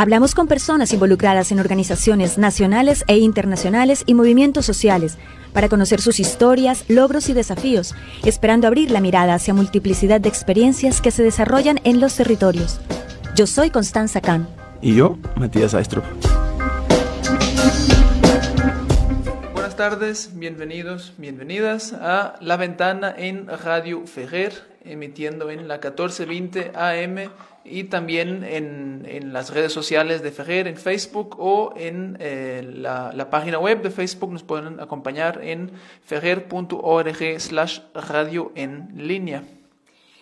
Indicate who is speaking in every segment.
Speaker 1: Hablamos con personas involucradas en organizaciones nacionales e internacionales y movimientos sociales para conocer sus historias, logros y desafíos, esperando abrir la mirada hacia multiplicidad de experiencias que se desarrollan en los territorios. Yo soy Constanza Kahn.
Speaker 2: Y yo, Matías Aistrup.
Speaker 3: Buenas tardes, bienvenidos, bienvenidas a La Ventana en Radio Ferrer, emitiendo en la 1420 AM y también en, en, las redes sociales de Ferrer, en Facebook o en eh, la, página web de Facebook. Nos pueden acompañar en ferrer.org slash radio en línea.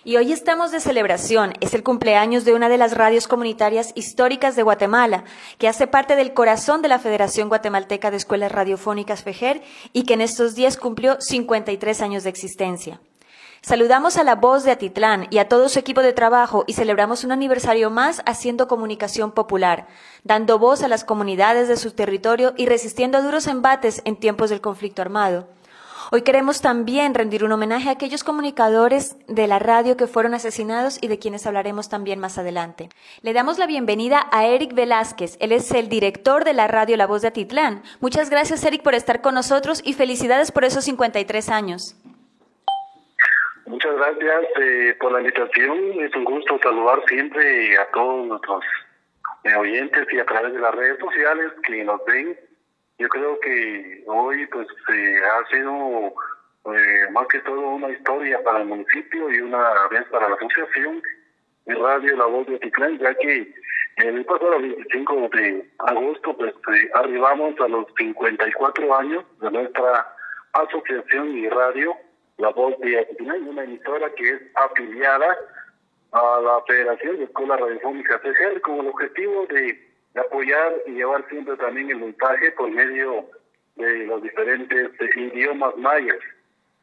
Speaker 1: Y hoy estamos de celebración. Es el cumpleaños de una de las radios comunitarias históricas de Guatemala, que hace parte del corazón de la Federación Guatemalteca de Escuelas Radiofónicas FEJER y que en estos días cumplió 53 años de existencia. Saludamos a la voz de Atitlán y a todo su equipo de trabajo y celebramos un aniversario más haciendo comunicación popular, dando voz a las comunidades de su territorio y resistiendo a duros embates en tiempos del conflicto armado. Hoy queremos también rendir un homenaje a aquellos comunicadores de la radio que fueron asesinados y de quienes hablaremos también más adelante. Le damos la bienvenida a Eric Velázquez. Él es el director de la radio La Voz de Atitlán. Muchas gracias, Eric, por estar con nosotros y felicidades por esos 53 años.
Speaker 4: Muchas gracias eh, por la invitación. Es un gusto saludar siempre a todos nuestros eh, oyentes y a través de las redes sociales que nos ven. Yo creo que hoy pues eh, ha sido más que todo una historia para el municipio y una vez para la asociación de Radio La Voz de Ticlán, ya que el pasado 25 de agosto pues arribamos a los 54 años de nuestra asociación y radio la Voz de Atitlán, una emisora que es afiliada a la Federación de Escuelas Radiofónicas CGR con el objetivo de, apoyar y llevar siempre también el mensaje por medio de los diferentes idiomas mayas.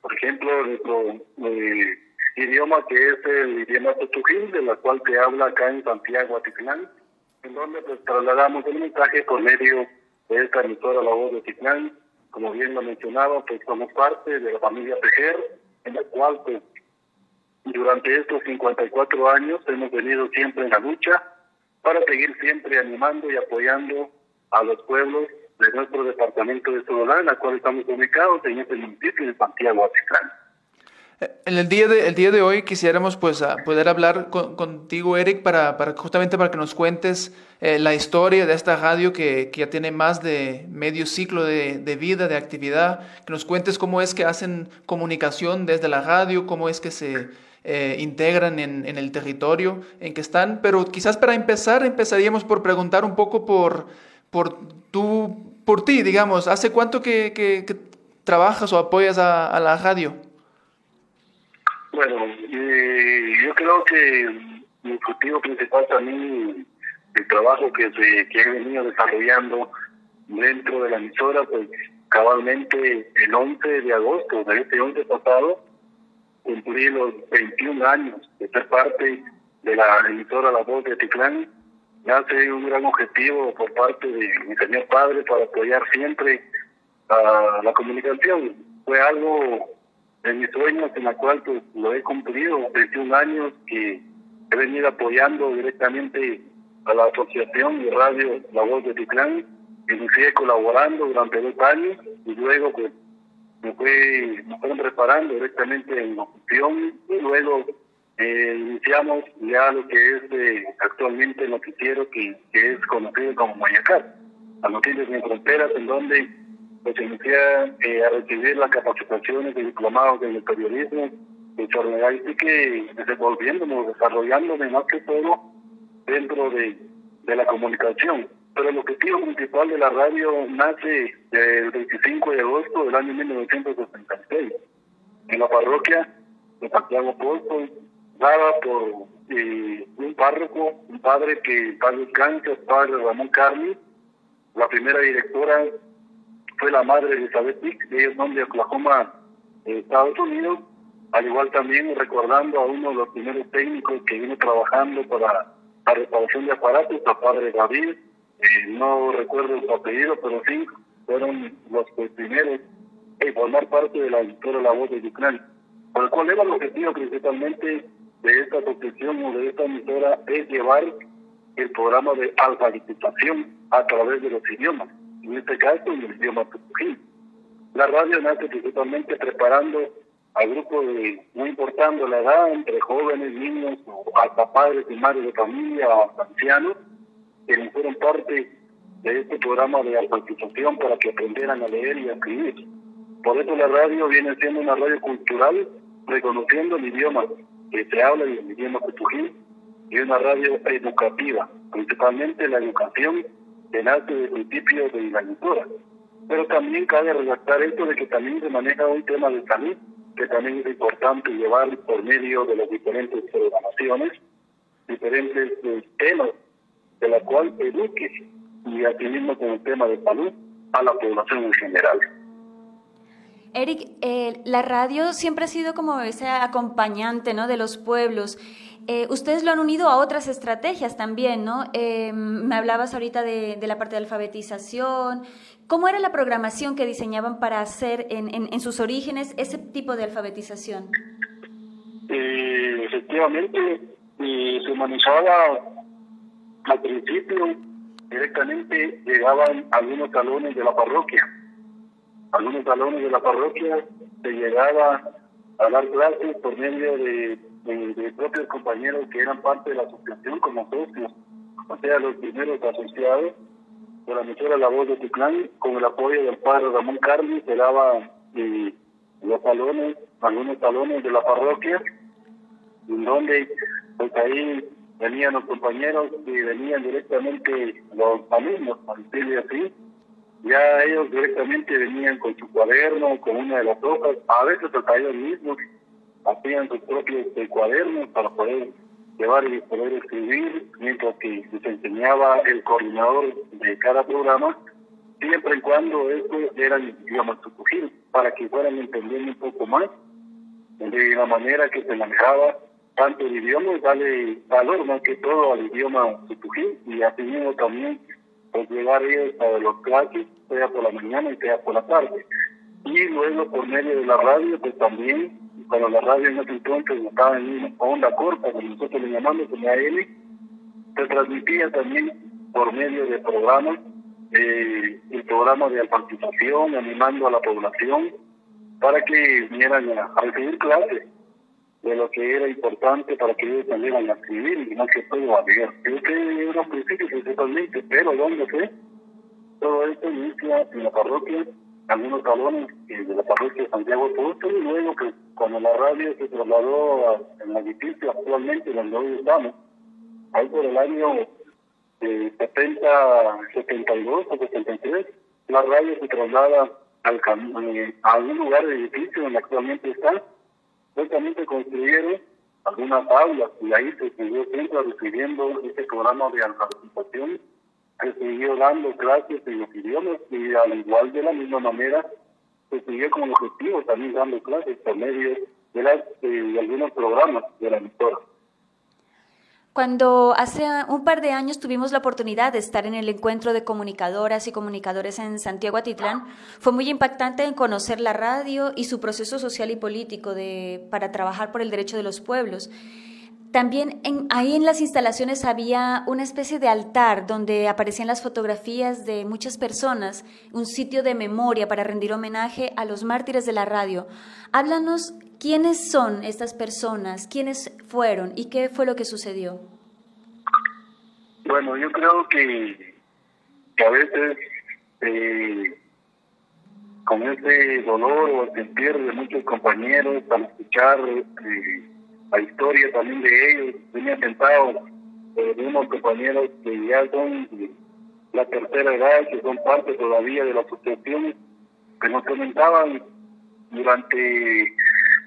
Speaker 4: Por ejemplo, nuestro eh, idioma que es el idioma tutujín, de la cual se habla acá en Santiago, Atitlán, en donde pues trasladamos el mensaje por medio de esta emisora La Voz de Atitlán, como bien lo mencionaba, pues somos parte de la familia Tejer, en la cual pues durante estos 54 años hemos venido siempre en la lucha para seguir siempre animando y apoyando a los pueblos de nuestro departamento de Sonora, en la cual estamos ubicados en este municipio de Santiago Atitlán.
Speaker 3: En el día de, el día de hoy quisiéramos pues poder hablar contigo, Eric, para, para, justamente para que nos cuentes eh, la historia de esta radio que, que, ya tiene más de medio ciclo de, de, vida, de actividad, que nos cuentes cómo es que hacen comunicación desde la radio, cómo es que se eh, integran en, en, el territorio en que están. Pero quizás para empezar, empezaríamos por preguntar un poco por, por, por ti, digamos, ¿hace cuánto que, trabajas o apoyas a la radio?
Speaker 4: Bueno, eh, yo creo que mi objetivo principal también, el trabajo que, se, que he venido desarrollando dentro de la emisora, pues cabalmente el 11 de agosto de este 11 pasado, cumplí los 21 años de ser parte de la emisora La Voz de Ticlán. Nace un gran objetivo por parte de mi señor padre para apoyar siempre a la comunicación. Fue algo de mis sueños en la cual pues, lo he cumplido 21 años que he venido apoyando directamente a la asociación de radio La Voz de Ticlán inicié colaborando durante dos años y luego pues me fue me preparando directamente en la opción y luego eh, iniciamos ya lo que es eh, actualmente noticiero que, que es conocido como Mayacar, las noticias en fronteras en donde inicié eh, a recibir las capacitaciones de diplomados en el periodismo, de jornalística y desenvolviéndonos, desarrollándome más que todo dentro de, de la comunicación. Pero el objetivo principal de la radio nace el 25 de agosto del año 1966 en la parroquia de Santiago Apóstol, dada por eh, un párroco, un padre que padre descansa, padre Ramón Carmi, la primera directora fue la madre de Elizabeth Pick, de ellos de Oklahoma, Estados Unidos, al igual también recordando a uno de los primeros técnicos que vino trabajando para la reparación de aparatos, a padre David, eh, no recuerdo su apellido, pero sí, fueron los primeros en formar parte de la editora La Voz de Ucrania. Por el cual era el objetivo principalmente de esta asociación o de esta emisora es llevar el programa de alfabetización a través de los idiomas, en este caso el idioma tucují. La radio nace principalmente preparando a grupos de, no importando la edad, entre jóvenes, niños, o hasta padres y madres de familia, o ancianos, que fueron parte de este programa de alfabetización para que aprendieran a leer y a escribir. Por eso la radio viene siendo una radio cultural, reconociendo el idioma que se habla en el idioma cutují, y una radio educativa, principalmente la educación nace del principio de la lectura. Pero también cabe redactar esto de que también se maneja un tema de salud, que también es importante llevar por medio de las diferentes programaciones, diferentes eh, temas de la cual eduque y asimismo con el tema de salud a la población en general.
Speaker 1: Eric, eh, la radio siempre ha sido como ese acompañante ¿no? de los pueblos. Eh, ustedes lo han unido a otras estrategias también, ¿no? Eh, me hablabas ahorita de, la parte de alfabetización. ¿Cómo era la programación que diseñaban para hacer en, en, en sus orígenes ese tipo de alfabetización?
Speaker 4: efectivamente, se manejaba al principio directamente llegaban algunos salones de la parroquia algunos salones de la parroquia se llegaba a dar clases por medio de, propios compañeros que eran parte de la asociación como socios, o sea, los primeros asociados de la emisora La Voz de Tuclán, con el apoyo del padre Ramón Carlos, se daba eh, los salones, algunos salones de la parroquia, en donde pues ahí venían los compañeros y venían directamente los alumnos, para decirle así, ya ellos directamente venían con su cuaderno, con una de las hojas, a veces hasta ellos mismos hacían sus propios eh, cuadernos para poder llevar y poder escribir, mientras que les enseñaba el coordinador de cada programa, siempre y cuando estos eran idiomas tucují, para que fueran entendiendo un poco más de la manera que se manejaba tanto el idioma, darle valor más que todo al idioma tucují, y así mismo también pues ellos a los clases, sea por la mañana y sea por la tarde. Y luego por medio de la radio, pues también, cuando la radio en ese entonces estaba en onda corta, como nosotros le llamamos, en AM, se transmitía también por medio de programas, eh, el programa de alfabetización, animando a la población para que vinieran a recibir clases de lo que era importante para que ellos también a escribir y más que todo a. Creo que era un principio principalmente, pero ¿dónde fue? Todo esto inicia en la parroquia, algunos salones de la parroquia de Santiago Puerto y luego que cuando la radio se trasladó en el edificio actualmente donde hoy estamos, ahí por el año eh, 70, 72 o 73, la radio se traslada al, eh, a algún lugar del edificio donde actualmente está. Justamente construyeron algunas aulas y ahí se siguió siempre recibiendo este programa de alfabetización se siguió dando clases en los idiomas y al igual de la misma manera se siguió con el objetivo también dando clases por medio de, las, de algunos programas de la emisora.
Speaker 1: Cuando hace un par de años tuvimos la oportunidad de estar en el encuentro de comunicadoras y comunicadores en Santiago Atitlán, fue muy impactante en conocer la radio y su proceso social y político de, para trabajar por el derecho de los pueblos. También en, ahí en las instalaciones había una especie de altar donde aparecían las fotografías de muchas personas, un sitio de memoria para rendir homenaje a los mártires de la radio. Háblanos quiénes son estas personas, quiénes fueron y qué fue lo que sucedió.
Speaker 4: Bueno, yo creo que, a veces eh, con ese dolor o sentir de muchos compañeros al escuchar eh, la historia también de ellos, venía sentado eh, de unos compañeros que ya son la tercera edad, que son parte todavía de la asociación, que nos comentaban durante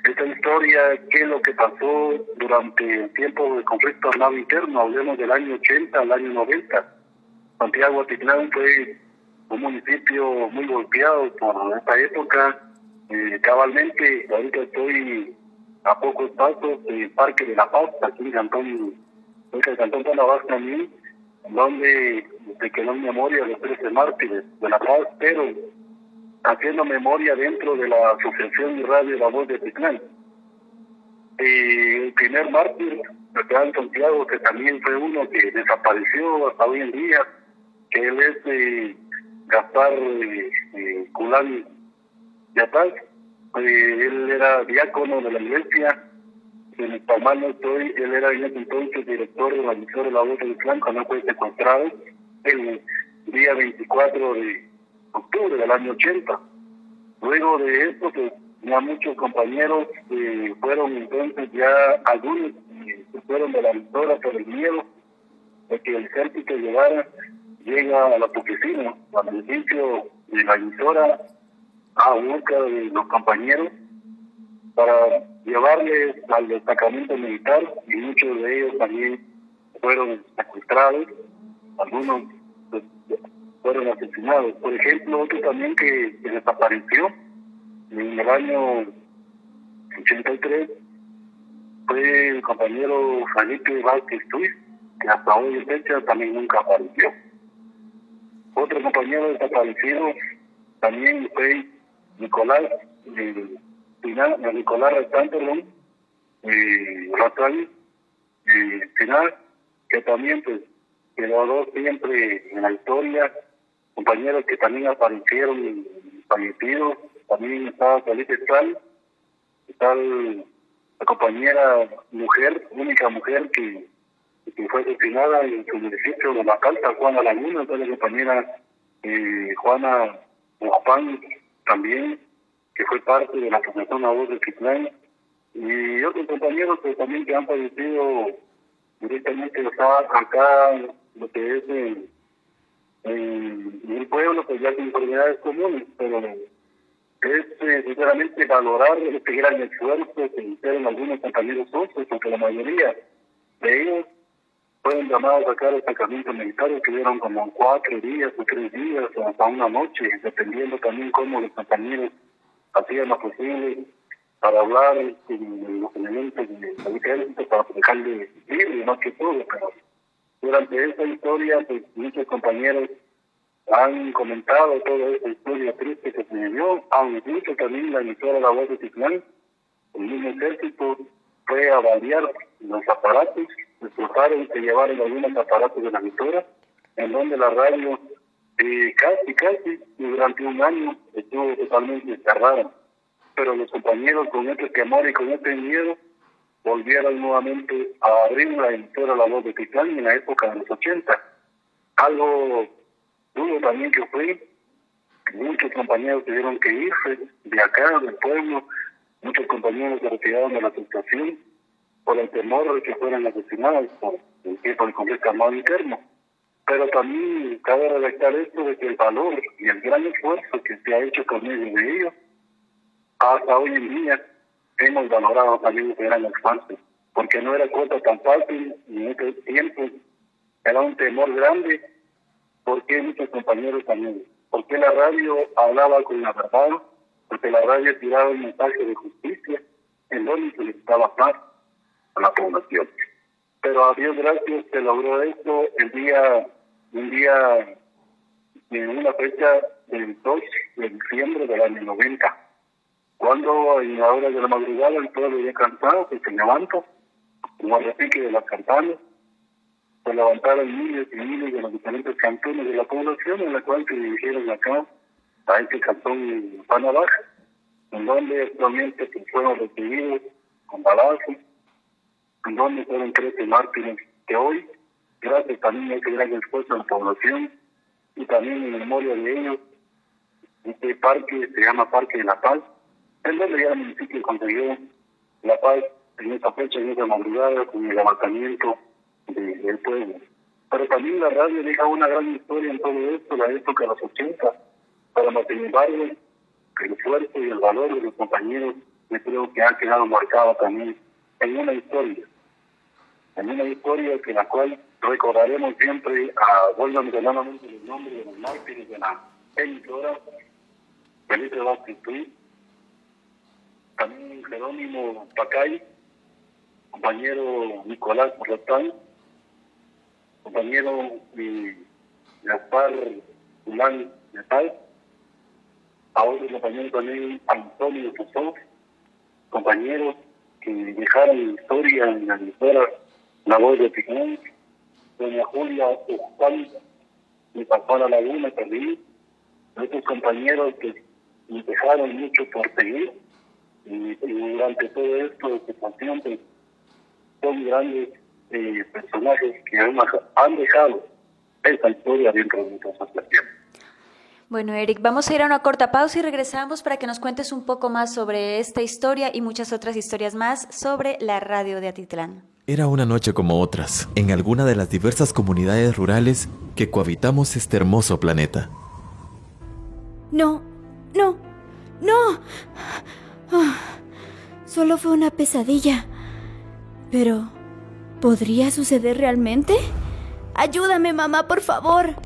Speaker 4: esta historia, qué es lo que pasó durante el tiempo del conflicto armado interno, hablemos del año 80 al año 90. Santiago Atitlán fue un municipio muy golpeado por esta época. Eh, cabalmente, ahorita estoy a pocos pasos del Parque de la Paz, aquí en Cantón, cerca de Cantón Tanabas también, donde se quedó en memoria de los 13 mártires de la Paz, pero haciendo memoria dentro de la Asociación de Radio La Voz de Titlán. Eh, el primer mártir, el Santiago, que también fue uno que desapareció hasta hoy en día, que él es eh, Gaspar eh, Culán Yatal. Eh, él era diácono de la iglesia, en Palmar no estoy, él era entonces director de la misión de la voz del Islam, cuando fue secuestrado el día 24 de octubre del año 80. Luego de esto, pues, ya muchos compañeros eh, fueron entonces ya algunos eh, fueron de la victoria por el miedo de que el ejército llegara, llega a la oficina, al edificio de la emisora, a busca de los compañeros para llevarles al destacamento militar y muchos de ellos también fueron secuestrados, algunos pues, fueron asesinados. Por ejemplo, otro también que, desapareció en el año 83 fue el compañero Felipe Vázquez Tuiz, que hasta hoy en fecha también nunca apareció. Otro compañero desaparecido también fue Nicolás eh, Final, Nicolás Restán, perdón, eh, Ratán, eh, que también pues quedó siempre en la historia, compañeros que también aparecieron fallecidos, también estaba Felipe Sal, está la compañera mujer, única mujer que, que fue asesinada en su municipio de La Calta, Juana Laguna, la compañera eh, Juana Juan también, que fue parte de la Asociación La Voz de Titlán, y otros compañeros que también que han fallecido directamente acá, lo que es en, en, el pueblo, pues ya con enfermedades comunes, pero es eh, sinceramente valorar este gran esfuerzo que hicieron algunos compañeros socios, porque la mayoría de ellos fueron llamados a sacar el sacramento militar, que dieron como cuatro días o tres días o hasta una noche, dependiendo también cómo los compañeros hacían lo posible para hablar con los elementos del ejército, para dejarle libre, más que todo, pero durante esta historia, pues muchos compañeros han comentado toda esa historia triste que se vivió, han dicho también la emisora La Voz de Titlán, el mismo ejército fue a balear los aparatos, explotaron y se llevaron algunos aparatos de la emisora, en donde la radio eh, casi, casi durante un año estuvo totalmente cerrada. Pero los compañeros con este temor y con este miedo volvieron nuevamente a abrir la emisora La Voz de Titlán en la época de los 80. Algo duro también que fue, muchos compañeros tuvieron que irse de acá, del pueblo, muchos compañeros se retiraron de la situación por el temor de que fueran asesinados por el tiempo del conflicto armado interno. Pero también cabe redactar esto de que el valor y el gran esfuerzo que se ha hecho con medio de ellos, hasta hoy en día hemos valorado también ese gran esfuerzo, porque no era cosa tan fácil en ese tiempo, era un temor grande porque muchos compañeros también, porque la radio hablaba con la verdad, porque la radio tiraba un mensaje de justicia en donde se necesitaba paz a la población. Pero a Dios gracias se logró esto el día, un día, en una fecha del 2 de diciembre del año 90, cuando en la hora de la madrugada el pueblo ya cansado, que se levantó, como repique de las campanas, se levantaron miles y miles de los diferentes cantones de la población, en la cual se dirigieron acá a este cantón Panabaja, en donde actualmente fueron recibidos con balazos, donde fueron 13 mártires que hoy, gracias también a este gran esfuerzo de la población y también en memoria de ellos, este parque se llama Parque de la Paz, en donde ya el municipio consiguió la paz en esta fecha, en esta madrugada, con el levantamiento del pueblo. Pero también la radio deja una gran historia en todo esto, la época de los 80, pero sin embargo, el esfuerzo y el valor de los compañeros, yo creo que ha quedado marcado también en una historia, en una historia que la cual recordaremos siempre a, vuelvo a mencionar los nombres de los mártires de la emisora, Felipe Vázquez también Jerónimo Pacay, compañero Nicolás Rotán, compañero Gaspar Hulán Nepal, ahora el compañero también Antonio Fusó, compañeros que dejaron historia en la emisora La Voz de Picón, doña Julia Juan, mi papá La Laguna también, otros compañeros que me dejaron mucho por seguir y, durante todo esto situación pues, son grandes eh, personajes que han, han dejado esa historia dentro de nuestra asociación.
Speaker 1: Bueno, Eric, vamos a ir a una corta pausa y regresamos para que nos cuentes un poco más sobre esta historia y muchas otras historias más sobre la radio de Atitlán.
Speaker 5: Era una noche como otras, en alguna de las diversas comunidades rurales que cohabitamos este hermoso planeta.
Speaker 6: No, no, no. Ah, solo fue una pesadilla. Pero, ¿podría suceder realmente? Ayúdame, mamá, por favor.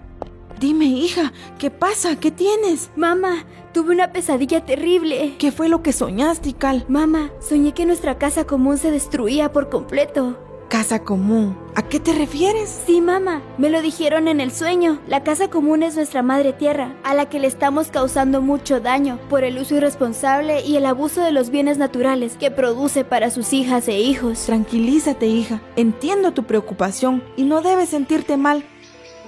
Speaker 7: Dime, hija, ¿qué pasa? ¿Qué tienes?
Speaker 6: Mamá, tuve una pesadilla terrible.
Speaker 7: ¿Qué fue lo que soñaste, Cal?
Speaker 6: Mamá, soñé que nuestra casa común se destruía por completo.
Speaker 7: Casa común. ¿A qué te refieres?
Speaker 6: Sí, mamá. Me lo dijeron en el sueño. La casa común es nuestra madre tierra, a la que le estamos causando mucho daño por el uso irresponsable y el abuso de los bienes naturales que produce para sus hijas e hijos.
Speaker 7: Tranquilízate, hija. Entiendo tu preocupación y no debes sentirte mal.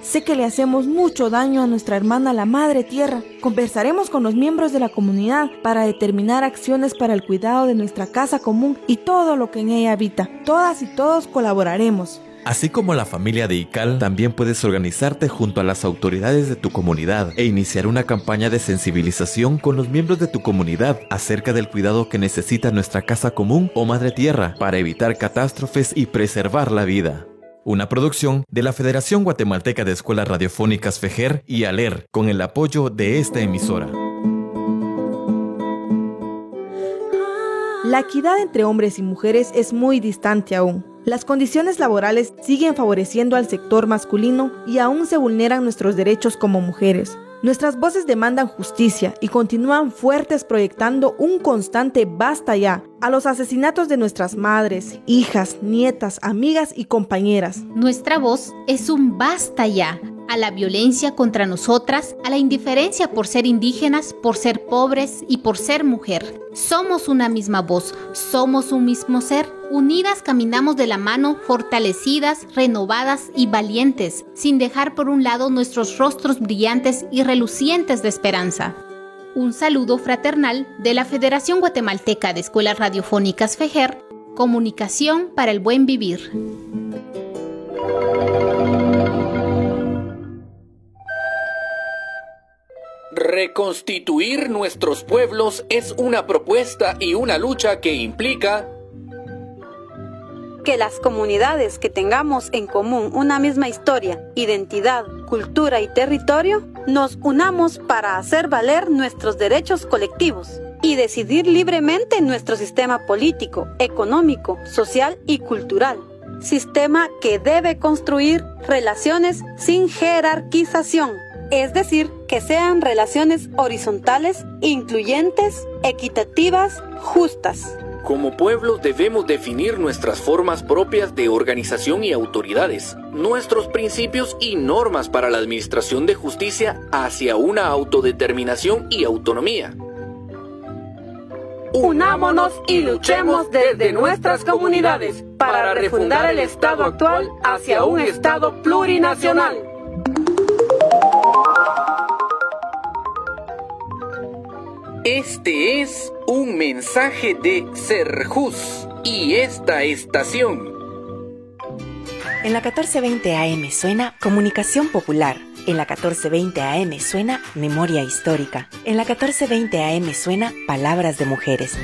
Speaker 7: Sé que le hacemos mucho daño a nuestra hermana la Madre Tierra. Conversaremos con los miembros de la comunidad para determinar acciones para el cuidado de nuestra casa común y todo lo que en ella habita. Todas y todos colaboraremos.
Speaker 5: Así como la familia de ICAL, también puedes organizarte junto a las autoridades de tu comunidad e iniciar una campaña de sensibilización con los miembros de tu comunidad acerca del cuidado que necesita nuestra casa común o madre tierra para evitar catástrofes y preservar la vida una producción de la Federación Guatemalteca de Escuelas Radiofónicas FEJER y ALER, con el apoyo de esta emisora.
Speaker 7: La equidad entre hombres y mujeres es muy distante aún. Las condiciones laborales siguen favoreciendo al sector masculino y aún se vulneran nuestros derechos como mujeres. Nuestras voces demandan justicia y continúan fuertes proyectando un constante basta ya a los asesinatos de nuestras madres, hijas, nietas, amigas y compañeras.
Speaker 8: Nuestra voz es un basta ya a la violencia contra nosotras, a la indiferencia por ser indígenas, por ser pobres y por ser mujer. Somos una misma voz, somos un mismo ser. Unidas caminamos de la mano, fortalecidas, renovadas y valientes, sin dejar por un lado nuestros rostros brillantes y relucientes de esperanza. Un saludo fraternal de la Federación Guatemalteca de Escuelas Radiofónicas FEJER, Comunicación para el Buen Vivir.
Speaker 9: Reconstituir nuestros pueblos es una propuesta y una lucha que implica
Speaker 10: que las comunidades que tengamos en común una misma historia, identidad, cultura y territorio, nos unamos para hacer valer nuestros derechos colectivos y decidir libremente nuestro sistema político, económico, social y cultural. Sistema que debe construir relaciones sin jerarquización es decir, que sean relaciones horizontales, incluyentes, equitativas, justas.
Speaker 9: Como pueblo debemos definir nuestras formas propias de organización y autoridades, nuestros principios y normas para la administración de justicia hacia una autodeterminación y autonomía.
Speaker 10: Unámonos y luchemos desde nuestras comunidades para refundar el Estado actual hacia un Estado plurinacional.
Speaker 9: Este es un mensaje de Serjus y esta estación.
Speaker 11: En la 1420 AM suena Comunicación Popular. En la 1420 AM suena Memoria Histórica. En la 1420 AM suena Palabras de Mujeres.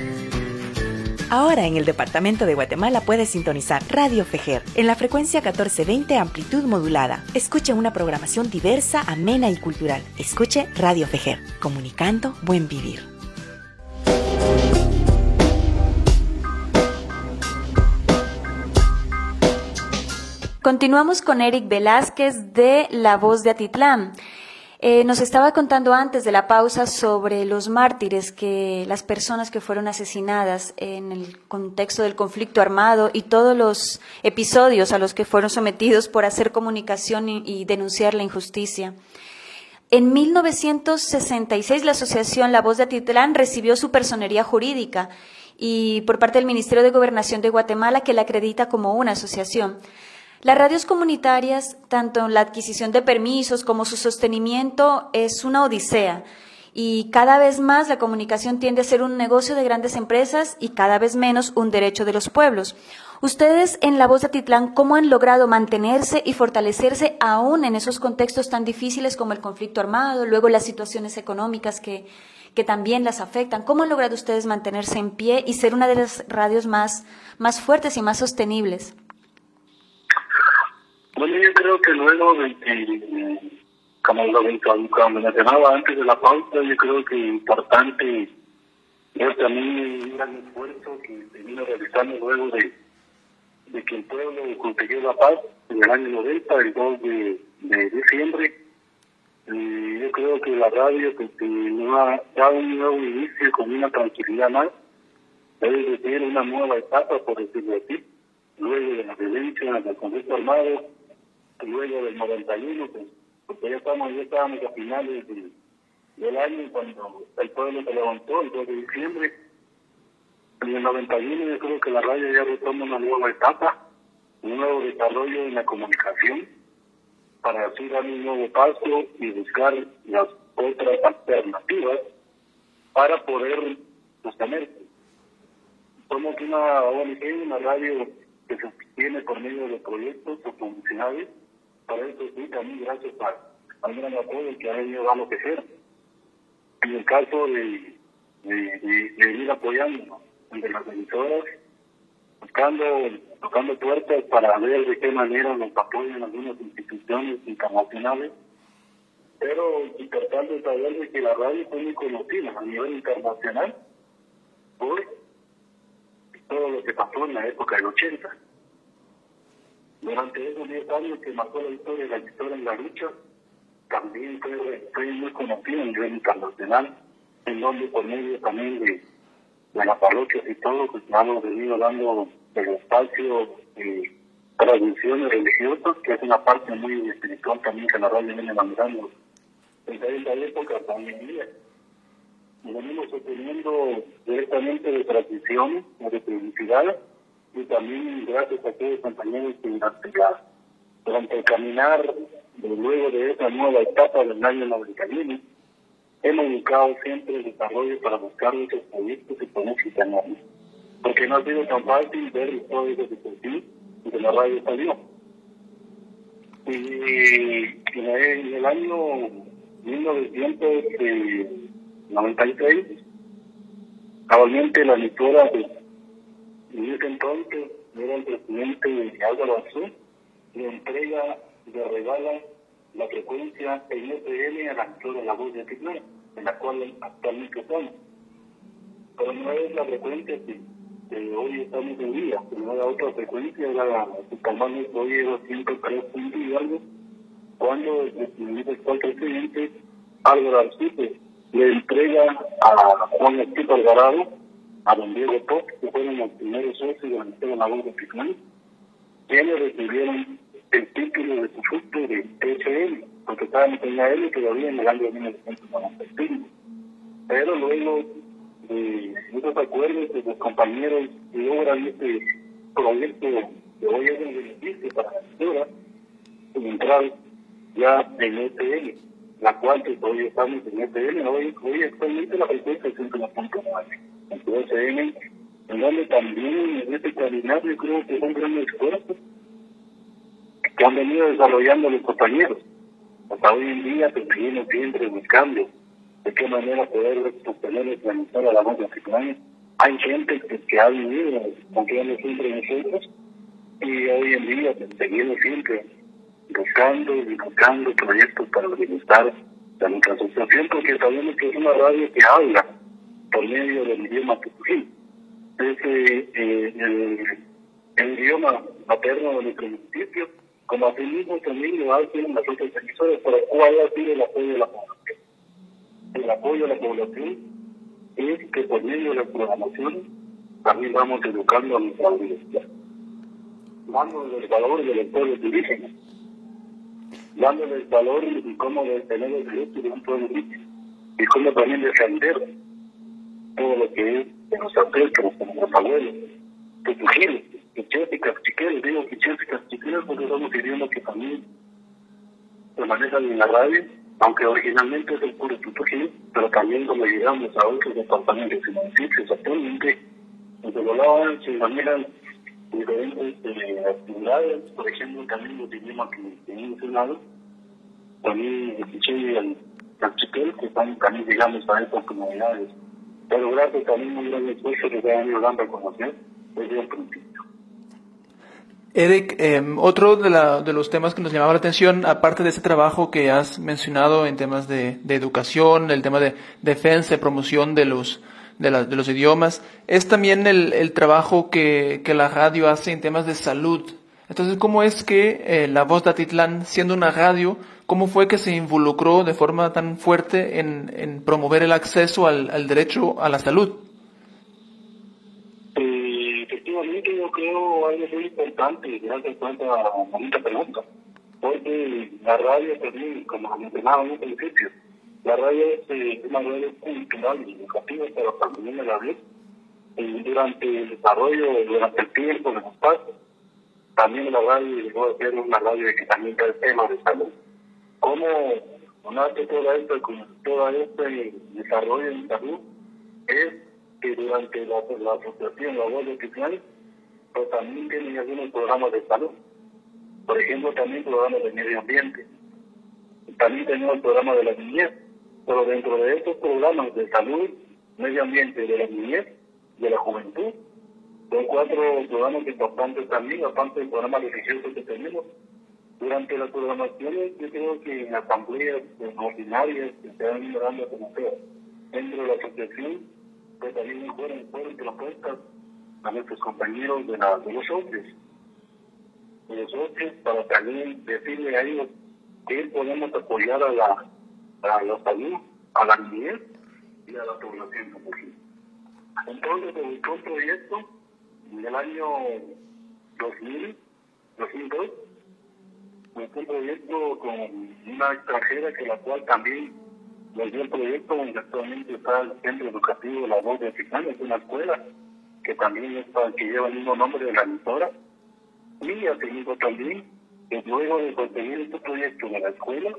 Speaker 11: Ahora en el departamento de Guatemala puedes sintonizar Radio Fejer en la frecuencia 1420 amplitud modulada. Escuche una programación diversa, amena y cultural. Escuche Radio Fejer, comunicando buen vivir.
Speaker 1: Continuamos con Eric Velázquez de La Voz de Atitlán. Eh, nos estaba contando antes de la pausa sobre los mártires, que las personas que fueron asesinadas en el contexto del conflicto armado y todos los episodios a los que fueron sometidos por hacer comunicación y, y denunciar la injusticia. En 1966 la asociación La Voz de Atitlán recibió su personería jurídica y por parte del Ministerio de Gobernación de Guatemala que la acredita como una asociación. Las radios comunitarias, tanto en la adquisición de permisos como su sostenimiento, es una odisea. Y cada vez más la comunicación tiende a ser un negocio de grandes empresas y cada vez menos un derecho de los pueblos. Ustedes en La Voz de Titlán, ¿cómo han logrado mantenerse y fortalecerse aún en esos contextos tan difíciles como el conflicto armado, luego las situaciones económicas que, también las afectan? ¿Cómo han logrado ustedes mantenerse en pie y ser una de las radios más fuertes y más sostenibles?
Speaker 4: Bueno, yo creo que luego de que, como lo mencionaba antes de la pauta, yo creo que es importante ver también un gran esfuerzo que se vino realizando luego de, de que el pueblo consiguió la paz en el año 90, el 2 de, diciembre. Y yo creo que la radio ha dado un nuevo inicio con una tranquilidad más, debe decir una nueva etapa, por decirlo así, luego de la violencia del conflicto armado, luego del 91, pues, porque ya, estamos, ya estábamos a finales del, año cuando el pueblo se levantó, el 2 de diciembre. En el 91 yo creo que la radio ya retoma una nueva etapa, un nuevo desarrollo en la comunicación, para así dar un nuevo paso y buscar las otras alternativas para poder sostenerse. Somos una ONG, una radio que se sostiene por medio de proyectos o funcionales para eso sí, también gracias al gran apoyo que ha venido dando crecer. En el caso de, de, de, ir apoyando entre las emisoras, buscando, tocando puertas para ver de qué manera nos apoyan algunas instituciones internacionales, pero tratando de saber de que la radio fue muy conocida a nivel internacional por todo lo que pasó en la época del 80 durante esos 10 años que marcó la historia de la historia en la lucha, también fue, muy conocido a nivel internacional, en donde por medio también de, de las parroquias y todo, pues hemos venido dando el espacio de tradiciones religiosas, que es una parte muy espiritual también que la radio viene mandando desde esa época en día. Venimos obteniendo directamente de tradiciones, de publicidad, y también gracias a aquellos compañeros que durante el caminar luego de esa nueva etapa del año 91 hemos buscado siempre el desarrollo para buscar muchos proyectos y proyectos porque no ha sido tan fácil ver todo eso que sí y que la radio salió. Y en el año 1993 cabalmente la lectura de en ese entonces era el presidente Álvaro Azul, le entrega, le regala la frecuencia NPN a la de La Voz de Titlán, en la cual actualmente estamos. Pero no es la frecuencia que, hoy estamos en día, sino la otra frecuencia, era la que hoy es 203 puntos y algo, cuando el actual presidente Álvaro Azul le entrega a Juan Estito Alvarado a don Diego Pop, que fueron los primeros socios de la Ministerio de Picmán, quienes recibieron el título de su fruto de TSL, porque estaban en la L todavía en el año 1995. Pero luego de muchos acuerdos de los compañeros que logran este proyecto que hoy es un beneficio para la cultura, entrar ya en ETL, la cual que hoy estamos en ETL, hoy, hoy actualmente la frecuencia es 1.9 en donde también en este yo creo que es un gran esfuerzo que han venido desarrollando los compañeros. Hasta hoy en día pues, seguimos siempre buscando de qué manera poder sostener y organizar a la voz de Hay gente que, que ha vivido confiando siempre en nosotros y hoy en día pues, seguimos siempre buscando y buscando proyectos para bienestar de nuestra asociación porque sabemos que es una radio que habla por medio del idioma tucují. Es eh, el, el, idioma materno de nuestro municipio como así mismo también lo hacen las otras emisoras, pero ¿cuál ha sido el apoyo de la población? El apoyo de la población es que por medio de la programación también vamos educando a nuestra universidad, dándoles el valor de los pueblos indígenas, dándoles el valor de cómo tener el derecho de un pueblo indígena y cómo también defender todo lo que es de los ancestros, de nuestros abuelos, de Trujillo, quicheros y cachiqueros, digo quicheros y cachiqueros porque somos idiomas que también se en la radio, aunque originalmente es el puro tutujil, pero también como llegamos a otros departamentos y municipios actualmente, desde los lados se manejan diferentes eh, actividades, por ejemplo, también los idiomas que he mencionado, también el quichero y el que están también llegamos a estas comunidades. Pero gracias también un gran esfuerzo que se han ido dando a conocer desde el principio.
Speaker 3: Eric, eh, otro de, de, los temas que nos llamaba la atención, aparte de ese trabajo que has mencionado en temas de, de educación, el tema de defensa y promoción de los, de, de idiomas, es también el, trabajo que, que, la radio hace en temas de salud. Entonces, ¿cómo es que eh, la voz de Atitlán, siendo una radio, cómo fue que se involucró de forma tan fuerte en, en promover el acceso al, al derecho a la salud?
Speaker 4: efectivamente yo creo algo muy importante, gracias a esta bonita pregunta, porque la radio también, como mencionaba en un principio, la radio es eh, una radio cultural y educativa, pero también a la vez, eh, durante el desarrollo, durante el tiempo, los espacios, también la radio llegó a ser una radio que también da el tema de salud. ¿Cómo nace todo esto, con todo este desarrollo en salud? Es que durante la, asociación La Voz Oficial, pues también tienen algunos programas de salud. Por ejemplo, también programas de medio ambiente. También tenemos programas de la niñez. Pero dentro de estos programas de salud, medio ambiente, de la niñez, de la juventud, son cuatro programas importantes también, aparte del programa religioso que tenemos. Durante las programaciones, yo creo que en asambleas ordinarias que se ido dando a conocer dentro de la asociación, pues también fueron, fueron propuestas a nuestros compañeros de, la, de los hombres, los hombres, para también decirle a ellos que podemos apoyar a la, a la salud, a la niñez y a la población mujer. Entonces buscó un proyecto en el año 2000, 2002, un proyecto con una extranjera que la cual también nos dio el proyecto donde actualmente está el centro educativo de la voz de Africana, es una escuela que también es para que lleva el mismo nombre de la emisora. Y asimismo también, que luego de conseguir este proyecto de la escuela,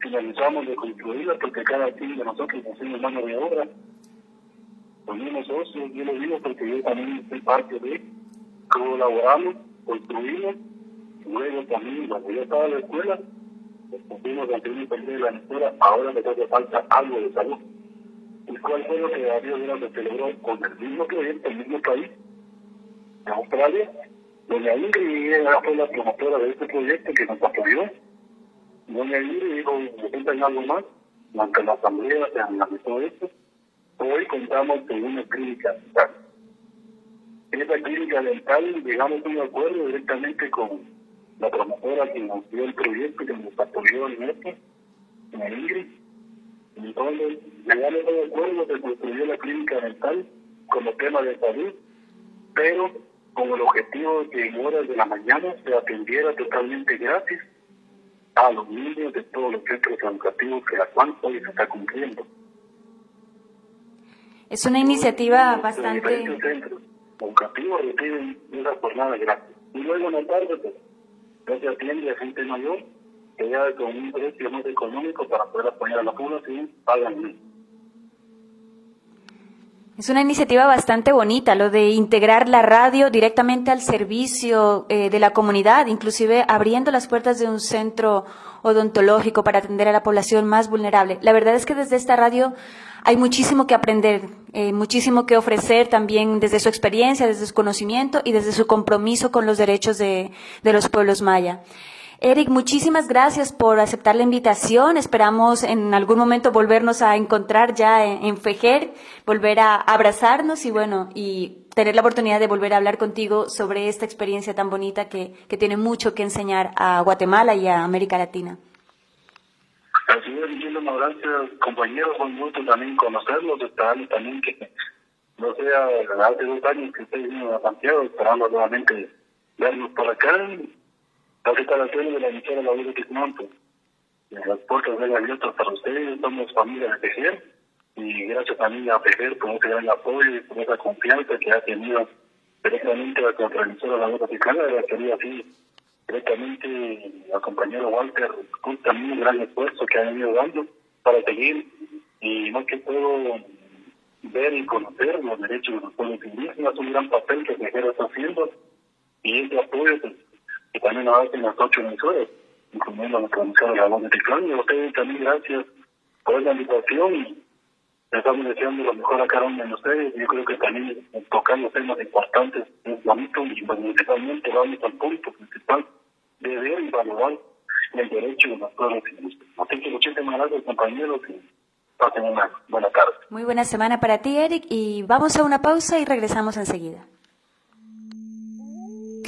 Speaker 4: finalizamos de construirla porque cada quien de nosotros hacemos mano de obra. Ponemos socios, yo lo digo porque yo también soy parte de colaboramos, construimos, luego también cuando yo estaba en la escuela, pusimos la primera parte de la emisora, ahora me hace falta algo de salud. ¿Y cuál fue lo que Darío se celebró con el mismo proyecto, el mismo país, en Australia? Doña Ingrid fue la promotora de este proyecto que nos apoyó. Doña Ingrid dijo, necesitan algo más, aunque la asamblea se analizó esto. Hoy contamos con una clínica dental. En esa clínica dental llegamos a un acuerdo directamente con la promotora que nos dio el proyecto, que nos apoyó en esto, Doña Ingrid. Entonces, llegamos a un acuerdo que construyó la clínica dental como tema de salud, pero con el objetivo de que en horas de la mañana se atendiera totalmente gratis a los niños de todos los centros educativos que la cual hoy se está cumpliendo.
Speaker 1: Es una iniciativa bastante...
Speaker 4: Los centros educativos reciben una jornada gratis. Y luego en la tarde, pues, ya se atiende a gente mayor que ya con un precio más económico para poder apoyar a la población, pagan
Speaker 1: es una iniciativa bastante bonita, lo de integrar la radio directamente al servicio eh, de la comunidad, inclusive abriendo las puertas de un centro odontológico para atender a la población más vulnerable. La verdad es que desde esta radio hay muchísimo que aprender, eh, muchísimo que ofrecer también desde su experiencia, desde su conocimiento y desde su compromiso con los derechos de, de los pueblos maya. Eric, muchísimas gracias por aceptar la invitación. Esperamos en algún momento volvernos a encontrar ya en, Fejer, volver a abrazarnos y bueno, y tener la oportunidad de volver a hablar contigo sobre esta experiencia tan bonita que, que tiene mucho que enseñar a Guatemala y a América Latina.
Speaker 4: Así es, gracias, compañeros, un gusto también conocerlos, esperando también que, no sea, hace dos años que estoy viniendo a Santiago, esperando nuevamente vernos por acá, las instalaciones de la emisora La Voz de Quismonte. Las puertas ven abiertas para ustedes, somos familia de Tejer, y gracias también a Tejer por ese gran apoyo y por esa confianza que ha tenido directamente la contraemisora La Voz de Quismonte, quería así directamente al compañero Walter, también un gran esfuerzo que ha venido dando para seguir y más que todo ver y conocer los derechos de los pueblos indígenas, un gran papel que Tejera está haciendo y ese apoyo pues, que también hacen las ocho emisoras, incluyendo la transmisión de la voz de Ticlán. Y a ustedes también gracias por esa invitación y estamos deseando lo mejor a cada uno de ustedes. Yo creo que también tocando temas importantes es bonito y principalmente vamos al punto principal de ver y valorar el derecho de pueblos indígenas. Así que muchísimas gracias compañeros y pasen una buena tarde.
Speaker 1: Muy buena semana para ti, Eric, y vamos a una pausa y regresamos enseguida.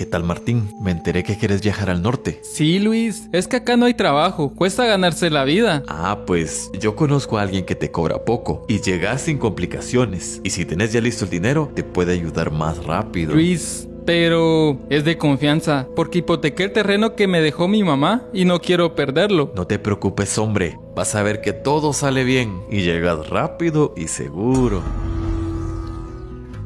Speaker 5: ¿Qué tal Martín? Me enteré que quieres viajar al norte.
Speaker 12: Sí, Luis, es que acá no hay trabajo, cuesta ganarse la vida.
Speaker 5: Ah, pues yo conozco a alguien que te cobra poco y llegas sin complicaciones. Y si tenés ya listo el dinero, te puede ayudar más rápido.
Speaker 12: Luis, pero es de confianza, porque hipotequé el terreno que me dejó mi mamá y no quiero perderlo.
Speaker 5: No te preocupes, hombre. Vas a ver que todo sale bien y llegas rápido y seguro.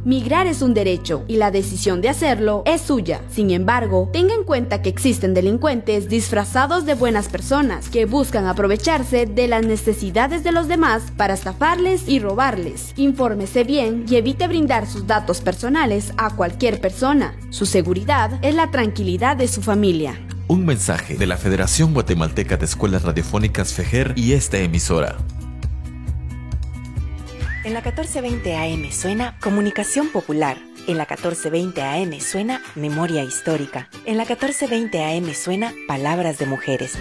Speaker 13: Migrar es un derecho y la decisión de hacerlo es suya. Sin embargo, tenga en cuenta que existen delincuentes disfrazados de buenas personas que buscan aprovecharse de las necesidades de los demás para estafarles y robarles. Infórmese bien y evite brindar sus datos personales a cualquier persona. Su seguridad es la tranquilidad de su familia.
Speaker 5: Un mensaje de la Federación Guatemalteca de Escuelas Radiofónicas FEJER y esta emisora.
Speaker 11: En la 1420 AM suena Comunicación Popular. En la 1420 AM suena Memoria Histórica. En la 1420 AM suena Palabras de Mujeres.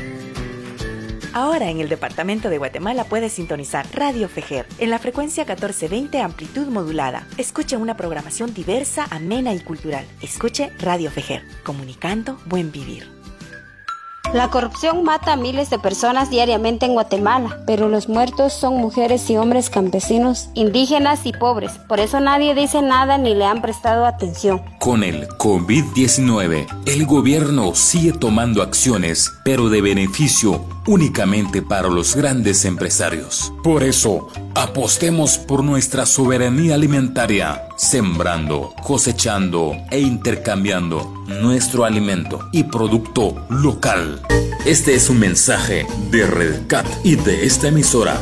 Speaker 11: Ahora en el departamento de Guatemala puedes sintonizar Radio Fejer en la frecuencia 1420 amplitud modulada. Escuche una programación diversa, amena y cultural. Escuche Radio Fejer, comunicando buen vivir.
Speaker 14: La corrupción mata a miles de personas diariamente en Guatemala, pero los muertos son mujeres y hombres campesinos, indígenas y pobres. Por eso nadie dice nada ni le han prestado atención.
Speaker 15: Con el COVID-19, el gobierno sigue tomando acciones, pero de beneficio únicamente para los grandes empresarios. Por eso, apostemos por nuestra soberanía alimentaria, sembrando, cosechando e intercambiando nuestro alimento y producto local. Este es un mensaje de RedCat y de esta emisora.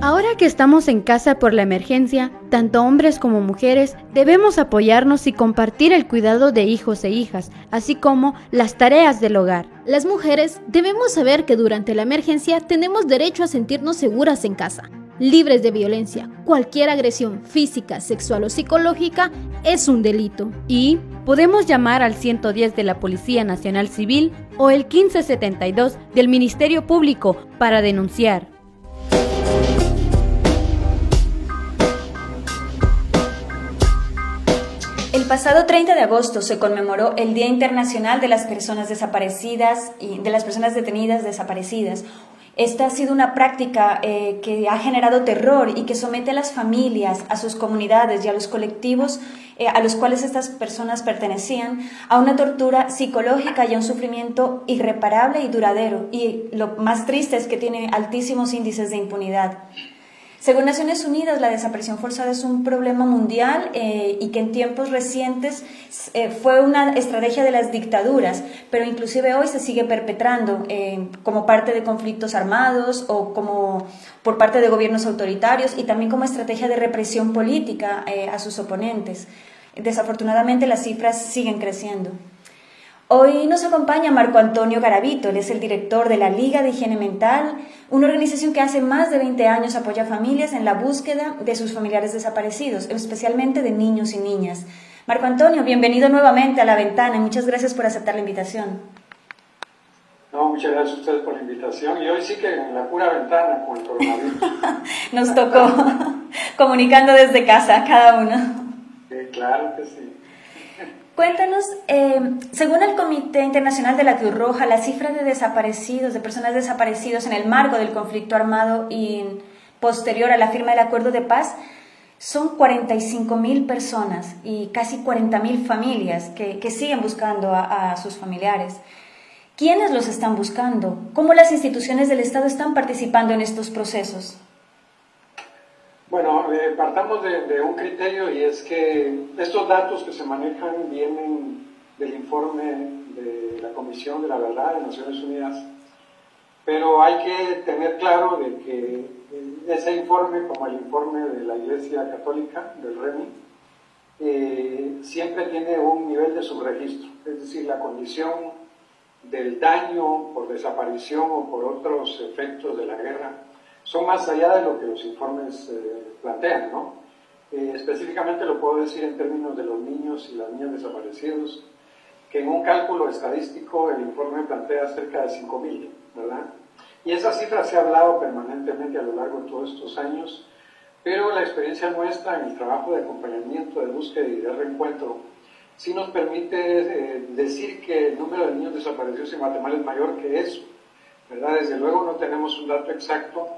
Speaker 6: Ahora que estamos en casa por la emergencia, tanto hombres como mujeres debemos apoyarnos y compartir el cuidado de hijos e hijas, así como las tareas del hogar.
Speaker 8: Las mujeres debemos saber que durante la emergencia tenemos derecho a sentirnos seguras en casa, libres de violencia. Cualquier agresión física, sexual o psicológica es un delito.
Speaker 6: Y podemos llamar al 110 de la Policía Nacional Civil o el 1572 del Ministerio Público para denunciar.
Speaker 1: El pasado 30 de agosto se conmemoró el Día Internacional de las Personas Desaparecidas y de las personas detenidas desaparecidas. Esta ha sido una práctica eh, que ha generado terror y que somete a las familias, a sus comunidades y a los colectivos eh, a los cuales estas personas pertenecían a una tortura psicológica y a un sufrimiento irreparable y duradero. Y lo más triste es que tiene altísimos índices de impunidad. Según Naciones Unidas, la desaparición forzada es un problema mundial eh, y que en tiempos recientes eh, fue una estrategia de las dictaduras, pero inclusive hoy se sigue perpetrando eh, como parte de conflictos armados o como por parte de gobiernos autoritarios y también como estrategia de represión política a sus oponentes. Desafortunadamente las cifras siguen creciendo. Hoy nos acompaña Marco Antonio Garavito, él es el director de la Liga de Higiene Mental, una organización que hace más de 20 años apoya a familias en la búsqueda de sus familiares desaparecidos, especialmente de niños y niñas. Marco Antonio, bienvenido nuevamente a La Ventana y muchas gracias por aceptar la invitación.
Speaker 16: No, muchas gracias a ustedes por la invitación. Y hoy sí que en la pura ventana con el coronavirus.
Speaker 1: Nos tocó. comunicando desde casa, cada uno.
Speaker 16: claro que sí.
Speaker 1: Cuéntanos, eh, según el Comité Internacional de la Cruz Roja, la cifra de desaparecidos, de personas desaparecidas en el marco del conflicto armado y posterior a la firma del acuerdo de paz, son 45 mil personas y casi 40 mil familias que, siguen buscando a, sus familiares. ¿Quiénes los están buscando? ¿Cómo las instituciones del Estado están participando en estos procesos?
Speaker 16: Bueno, eh, partamos de, un criterio y es que estos datos que se manejan vienen del informe de la Comisión de la Verdad de Naciones Unidas, pero hay que tener claro de que ese informe, como el informe de la Iglesia Católica, del REMI, eh, siempre tiene un nivel de subregistro, es decir, la condición del daño por desaparición o por otros efectos de la guerra son más allá de lo que los informes eh, plantean, ¿no? Eh, específicamente lo puedo decir en términos de los niños y las niñas desaparecidos, que en un cálculo estadístico el informe plantea cerca de 5.000, ¿verdad? Y esa cifra se ha hablado permanentemente a lo largo de todos estos años, pero la experiencia nuestra en el trabajo de acompañamiento, de búsqueda y de reencuentro, sí nos permite eh, decir que el número de niños desaparecidos en Guatemala es mayor que eso, ¿verdad? Desde luego no tenemos un dato exacto,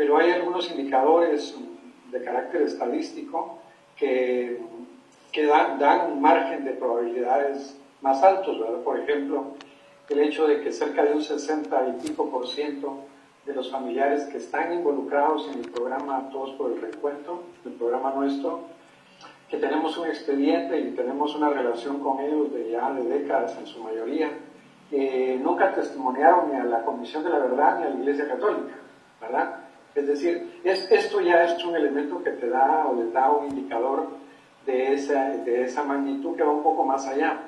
Speaker 16: pero hay algunos indicadores de carácter estadístico que, que dan, un margen de probabilidades más altos, ¿verdad? Por ejemplo, el hecho de que cerca de un 60 y pico por ciento de los familiares que están involucrados en el programa Todos por el Reencuentro, el programa nuestro, que tenemos un expediente y tenemos una relación con ellos de ya de décadas en su mayoría, eh, nunca testimoniaron ni a la Comisión de la Verdad ni a la Iglesia Católica, ¿verdad? Es decir, esto ya es un elemento que te da o le da un indicador de esa, de esa magnitud que va un poco más allá.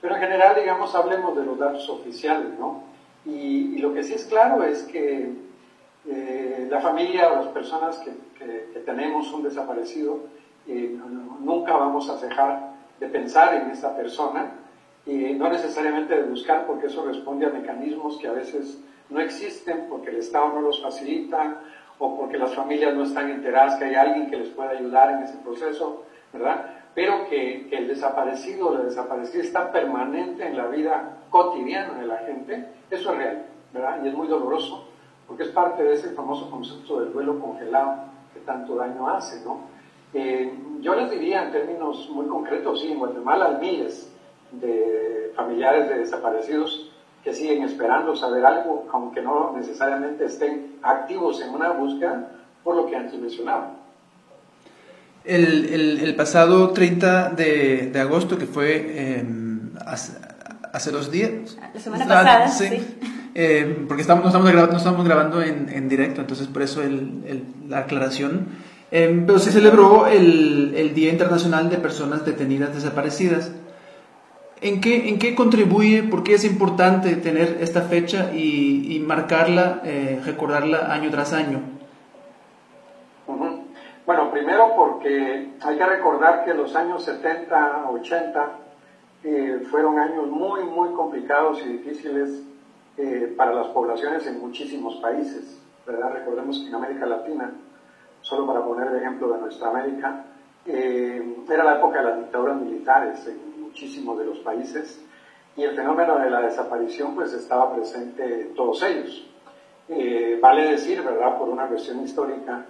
Speaker 16: Pero en general, digamos, hablemos de los datos oficiales, ¿no? Y, lo que sí es claro es que eh, la familia o las personas que, tenemos un desaparecido, eh, nunca vamos a dejar de pensar en esta persona y no necesariamente de buscar porque eso responde a mecanismos que a veces no existen porque el Estado no los facilita o porque las familias no están enteradas que hay alguien que les pueda ayudar en ese proceso, ¿verdad? Pero que, el desaparecido o la desaparecida está permanente en la vida cotidiana de la gente, eso es real, ¿verdad? Y es muy doloroso, porque es parte de ese famoso concepto del duelo congelado que tanto daño hace, ¿no? Eh, yo les diría en términos muy concretos, sí, en Guatemala hay miles de familiares de desaparecidos que siguen esperando saber algo, aunque no necesariamente estén activos en una búsqueda, por lo que antes mencionaba.
Speaker 3: El, el, pasado 30 de, de, agosto, que fue em, hace, dos días.
Speaker 1: La semana pasada, sí.
Speaker 3: Em, porque estamos, no, estamos grabando, no estamos grabando en, en directo, entonces por eso el, la aclaración. Em, pero se celebró el, el Día Internacional de Personas Detenidas Desaparecidas. ¿En qué, ¿En qué contribuye, por qué es importante tener esta fecha y, marcarla, eh, recordarla año tras año?
Speaker 16: Bueno, primero porque hay que recordar que los años 70, 80 eh, fueron años muy, muy complicados y difíciles eh, para las poblaciones en muchísimos países, ¿verdad? Recordemos que en América Latina, solo para poner el ejemplo de nuestra América, era la época de las dictaduras militares muchísimos de los países y el fenómeno de la desaparición pues estaba presente en todos ellos. Eh, vale decir, ¿verdad?, por una cuestión histórica,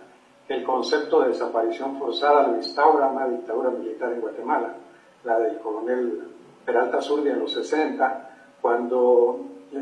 Speaker 16: que el concepto de desaparición forzada lo instaura una dictadura militar en Guatemala, la del coronel Peralta Zurdia en los 60, cuando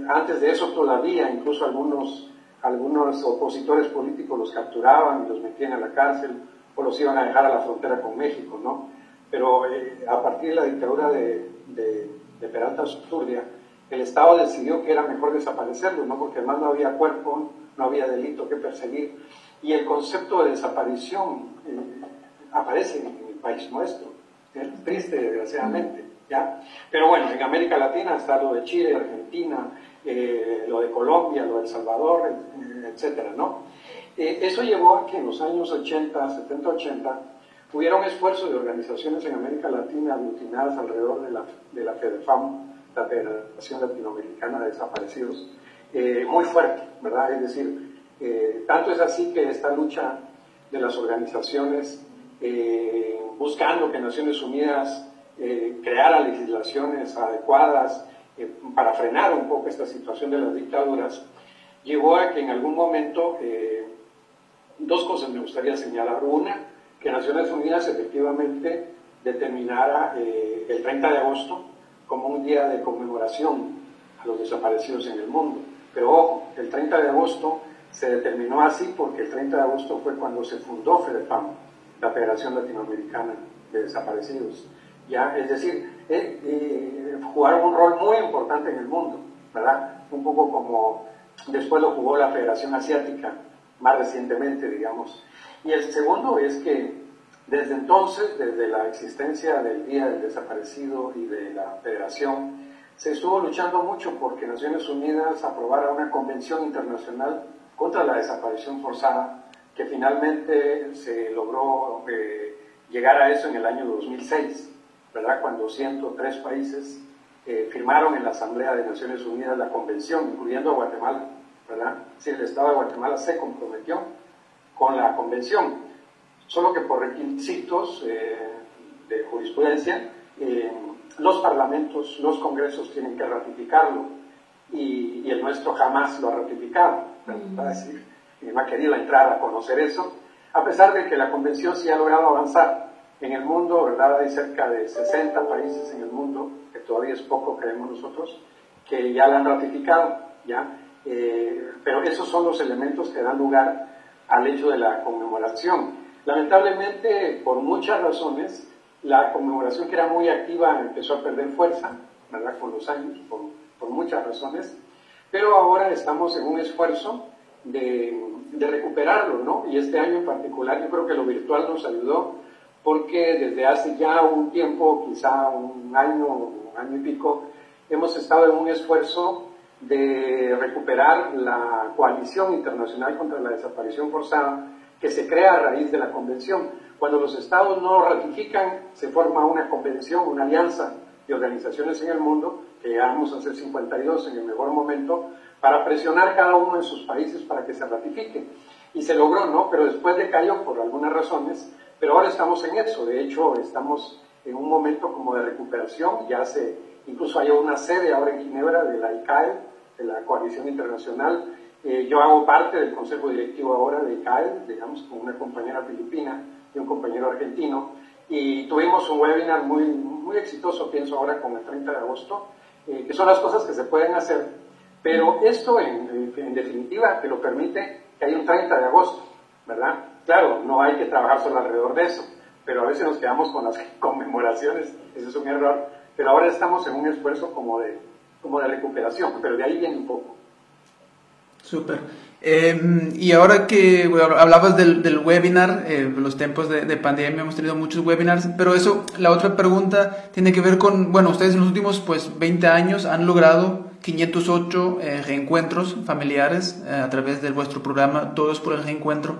Speaker 16: antes de eso todavía incluso algunos, algunos opositores políticos los capturaban y los metían a la cárcel o los iban a dejar a la frontera con México, ¿no? Pero eh, a partir de la dictadura de, de, Peralta Zurdia, el Estado decidió que era mejor desaparecerlo, ¿no? porque además no había cuerpo, no había delito que perseguir. Y el concepto de desaparición eh, aparece en, el país nuestro, es triste desgraciadamente. ¿ya? Pero bueno, en América Latina está lo de Chile, Argentina, eh, lo de Colombia, lo de El Salvador, etcétera, ¿no? eso llevó a que en los años 80, 70, 80, Hubiera un esfuerzo de organizaciones en América Latina aglutinadas alrededor de la, de la FEDEFAM, la Federación Latinoamericana de Desaparecidos, eh, muy fuerte, ¿verdad? Es decir, eh, tanto es así que esta lucha de las organizaciones eh, buscando que Naciones Unidas eh, creara legislaciones adecuadas para frenar un poco esta situación de las dictaduras, llevó a que en algún momento dos cosas me gustaría señalar. Una, que Naciones Unidas efectivamente determinara el 30 de agosto como un día de conmemoración a los desaparecidos en el mundo. Pero ojo, el 30 de agosto se determinó así porque el 30 de agosto fue cuando se fundó FEDEPAM, la Federación Latinoamericana de Desaparecidos. ¿ya? Es decir, eh, eh, jugaron un rol muy importante en el mundo, ¿verdad? Un poco como después lo jugó la Federación Asiática, más recientemente, digamos. Y el segundo es que desde entonces, desde la existencia del Día del Desaparecido y de la Federación, se estuvo luchando mucho porque Naciones Unidas aprobara una convención internacional contra la desaparición forzada, que finalmente se logró eh, llegar a eso en el año 2006, ¿verdad? Cuando 103 países eh, firmaron en la Asamblea de Naciones Unidas la convención, incluyendo a Guatemala, ¿verdad? Si el Estado de Guatemala se comprometió con la convención, solo que por requisitos eh, de jurisprudencia, los parlamentos, los congresos tienen que ratificarlo y, el nuestro jamás lo ha ratificado. ¿verdad? decir, no ha querido entrar a conocer eso, a pesar de que la convención sí ha logrado avanzar. En el mundo, ¿verdad? Hay cerca de 60 países en el mundo, que todavía es poco, creemos nosotros, que ya la han ratificado, ¿ya? Eh, pero esos son los elementos que dan lugar al hecho de la conmemoración. Lamentablemente, por muchas razones, la conmemoración que era muy activa empezó a perder fuerza, ¿verdad? Con los años, por, muchas razones, pero ahora estamos en un esfuerzo de, recuperarlo, ¿no? Y este año en particular yo creo que lo virtual nos ayudó porque desde hace ya un tiempo, quizá un año, año y pico, hemos estado en un esfuerzo de recuperar la coalición internacional contra la desaparición forzada que se crea a raíz de la convención. Cuando los estados no ratifican, se forma una convención, una alianza de organizaciones en el mundo, que llegamos a ser 52 en el mejor momento, para presionar cada uno en sus países para que se ratifique. Y se logró, ¿no? Pero después decayó por algunas razones, pero ahora estamos en eso. De hecho, estamos en un momento como de recuperación, ya se, incluso hay una sede ahora en Ginebra de la ICAE, de la Coalición Internacional, eh, yo hago parte del consejo directivo ahora de ICAE, digamos, con una compañera filipina y un compañero argentino, y tuvimos un webinar muy, muy exitoso, pienso ahora, con el 30 de agosto, eh, que son las cosas que se pueden hacer, pero esto en, en, definitiva te lo permite que haya un 30 de agosto, ¿verdad? Claro, no hay que trabajar solo alrededor de eso, pero a veces nos quedamos con las conmemoraciones, eso es un error, pero ahora estamos en un esfuerzo como de, como de recuperación, pero de ahí viene un poco.
Speaker 3: Súper. Em, y ahora que hablabas del, del webinar, eh, los tiempos de, de, pandemia hemos tenido muchos webinars, pero eso, la otra pregunta tiene que ver con, bueno, ustedes en los últimos pues 20 años han logrado 508 eh, reencuentros familiares eh, a través de vuestro programa Todos por el Reencuentro.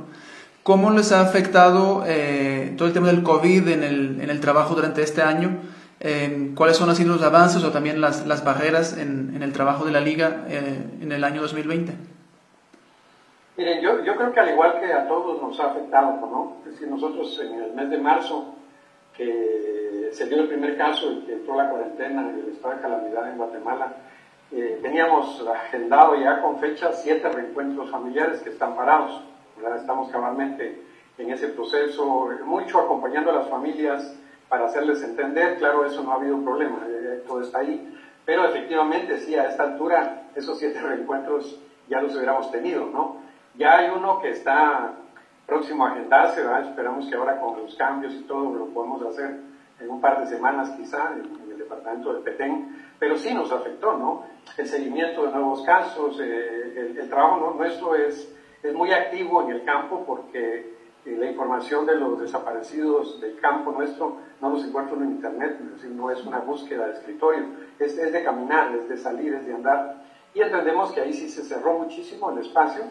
Speaker 3: ¿Cómo les ha afectado eh, todo el tema del COVID en el, en el trabajo durante este año? Em, ¿Cuáles son así los avances o también las, las barreras en, en, el trabajo de la liga en el año 2020?
Speaker 16: Miren, yo, yo creo que al igual que a todos nos ha afectado, ¿no? Es nosotros en el mes de marzo, que se dio el primer caso y que entró la cuarentena y el estado de calamidad en Guatemala, eh, teníamos agendado ya con fecha siete reencuentros familiares que están parados. ¿verdad? Estamos cabalmente en ese proceso, mucho acompañando a las familias para hacerles entender, claro, eso no ha habido problema, eh, todo está ahí, pero efectivamente sí, a esta altura esos siete reencuentros ya los hubiéramos tenido, ¿no? Ya hay uno que está próximo a agendarse, ¿verdad? esperamos que ahora con los cambios y todo lo podemos hacer en un par de semanas quizá en, el departamento de Petén, pero sí nos afectó, ¿no? El seguimiento de nuevos casos, eh, el, trabajo nuestro es, es muy activo en el campo porque eh, la información de los desaparecidos del campo nuestro no los encuentro en internet, es decir, no es una búsqueda de escritorio, es, es de caminar, es de salir, es de andar. Y entendemos que ahí sí se cerró muchísimo el espacio,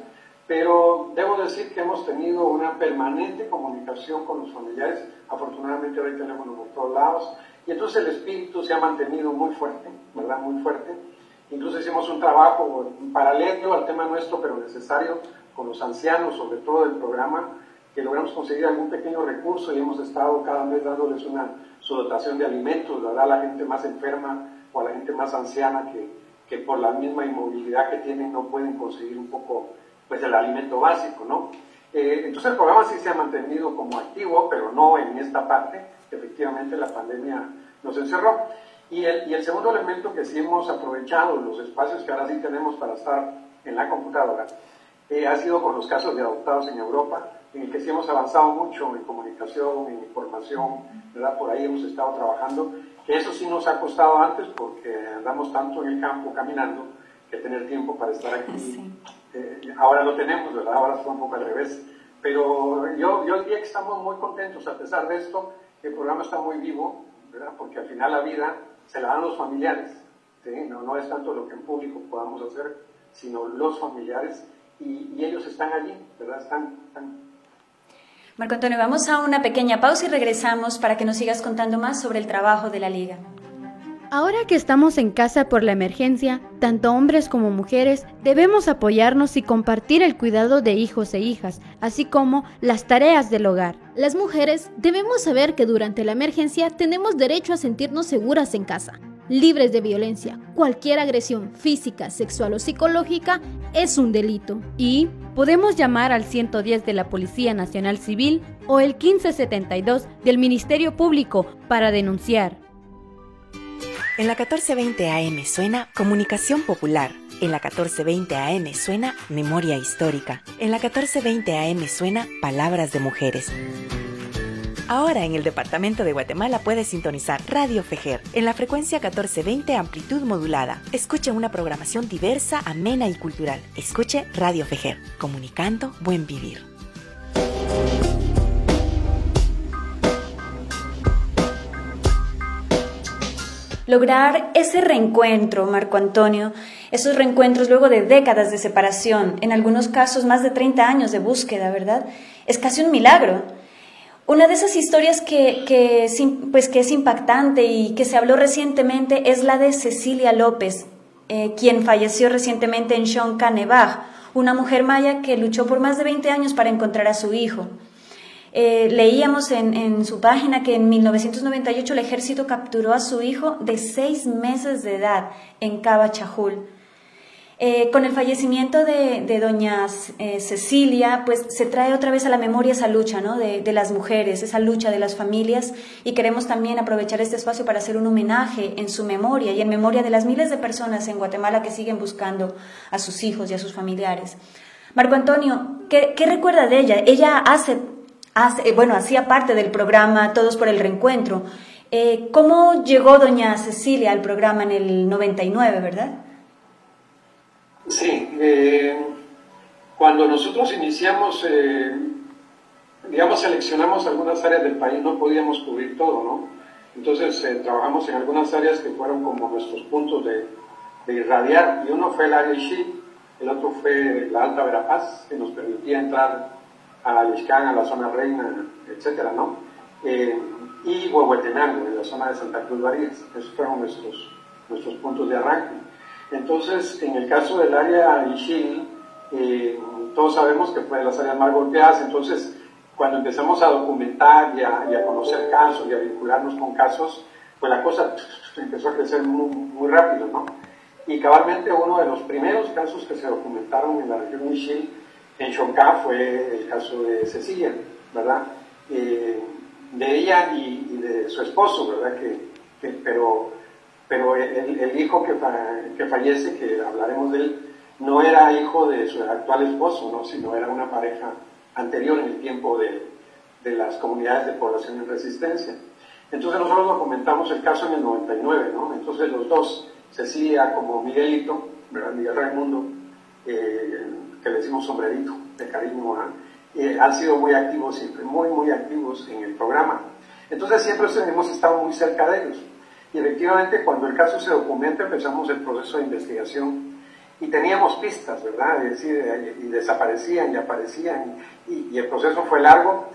Speaker 16: pero debo decir que hemos tenido una permanente comunicación con los familiares. Afortunadamente hoy tenemos por todos lados. Y entonces el espíritu se ha mantenido muy fuerte, ¿verdad? Muy fuerte. Incluso hicimos un trabajo paralelo al tema nuestro, pero necesario, con los ancianos, sobre todo del programa, que logramos conseguir algún pequeño recurso y hemos estado cada mes dándoles una su dotación de alimentos, ¿verdad? A la gente más enferma o a la gente más anciana que, que por la misma inmovilidad que tienen no pueden conseguir un poco pues el alimento básico, ¿no? Eh, entonces el programa sí se ha mantenido como activo, pero no en esta parte, efectivamente la pandemia nos encerró. Y el, y el segundo elemento que sí hemos aprovechado, los espacios que ahora sí tenemos para estar en la computadora, eh, ha sido con los casos de adoptados en Europa, en el que sí hemos avanzado mucho en comunicación, en información, ¿verdad? Por ahí hemos estado trabajando, que eso sí nos ha costado antes porque andamos tanto en el campo caminando que tener tiempo para estar aquí. Eh, ahora lo tenemos, ¿verdad? Ahora está un poco al revés. Pero yo, yo diría que estamos muy contentos a pesar de esto, el programa está muy vivo, ¿verdad? Porque al final la vida se la dan los familiares, ¿sí? no, no es tanto lo que en público podamos hacer, sino los familiares y, y ellos están allí, ¿verdad? Están, están
Speaker 1: Marco Antonio, vamos a una pequeña pausa y regresamos para que nos sigas contando más sobre el trabajo de la liga.
Speaker 13: Ahora que estamos en casa por la emergencia, tanto hombres como mujeres debemos apoyarnos y compartir el cuidado de hijos e hijas, así como las tareas del hogar.
Speaker 8: Las mujeres debemos saber que durante la emergencia tenemos derecho a sentirnos seguras en casa, libres de violencia. Cualquier agresión física, sexual o psicológica es un delito.
Speaker 13: Y podemos llamar al 110 de la Policía Nacional Civil o el 1572 del Ministerio Público para denunciar.
Speaker 11: En la 1420 AM suena Comunicación Popular. En la 1420 AM suena Memoria Histórica. En la 1420 AM suena Palabras de Mujeres. Ahora en el departamento de Guatemala puedes sintonizar Radio Fejer en la frecuencia 1420 amplitud modulada. Escuche una programación diversa, amena y cultural. Escuche Radio Fejer, comunicando buen vivir.
Speaker 1: Lograr ese reencuentro, Marco Antonio, esos reencuentros luego de décadas de separación, en algunos casos más de 30 años de búsqueda, ¿verdad? Es casi un milagro. Una de esas historias que, pues, que es impactante y que se habló recientemente es la de Cecilia López, eh, quien falleció recientemente en Shonkanevaj, una mujer maya que luchó por más de 20 años para encontrar a su hijo. Eh, leíamos en, su página que en 1998 el ejército capturó a su hijo de seis meses de edad en Caba Chajul. Eh, con el fallecimiento de, doña eh, Cecilia, pues se trae otra vez a la memoria esa lucha ¿no? de, las mujeres, esa lucha de las familias y queremos también aprovechar este espacio para hacer un homenaje en su memoria y en memoria de las miles de personas en Guatemala que siguen buscando a sus hijos y a sus familiares. Marco Antonio, ¿qué, recuerda de ella? Ella hace hace, bueno, hacía parte del programa Todos por el Reencuentro. Eh, ¿Cómo llegó doña Cecilia al programa en el 99, verdad?
Speaker 16: Sí, eh, cuando nosotros iniciamos, eh, digamos, seleccionamos algunas áreas del país, no podíamos cubrir todo, ¿no? Entonces eh, trabajamos en algunas áreas que fueron como nuestros puntos de, irradiar, y uno fue el área Ixil, el otro fue la Alta Verapaz, que nos permitía entrar a Lixcán, a la zona Reina, etcétera, ¿no? Eh, y Huehuetenango, en la zona de Santa Cruz Varías. Esos fueron nuestros, nuestros puntos de arranque. Entonces, en el caso del área Ixil, eh, todos sabemos que fue de las áreas más golpeadas, entonces, cuando empezamos a documentar y a, conocer casos y a vincularnos con casos, pues la cosa empezó a crecer muy, rápido, ¿no? Y cabalmente uno de los primeros casos que se documentaron en la región Ixil en Chocá fue el caso de Cecilia, ¿verdad? Eh, de ella y, y, de su esposo, ¿verdad? Que, que pero pero el, hijo que, que, fallece, que hablaremos de él, no era hijo de su actual esposo, ¿no? sino era una pareja anterior en el tiempo de, de las comunidades de población en resistencia. Entonces nosotros documentamos el caso en el 99, ¿no? Entonces los dos, Cecilia como Miguelito, ¿verdad? Miguel Raimundo, eh, que le decimos sombrerito de cariño, eh, han sido muy activos siempre, muy, muy activos en el programa. Entonces siempre hemos estado muy cerca de ellos. Y efectivamente cuando el caso se documenta empezamos el proceso de investigación y teníamos pistas, ¿verdad? Es decir, y desaparecían y aparecían y, el proceso fue largo,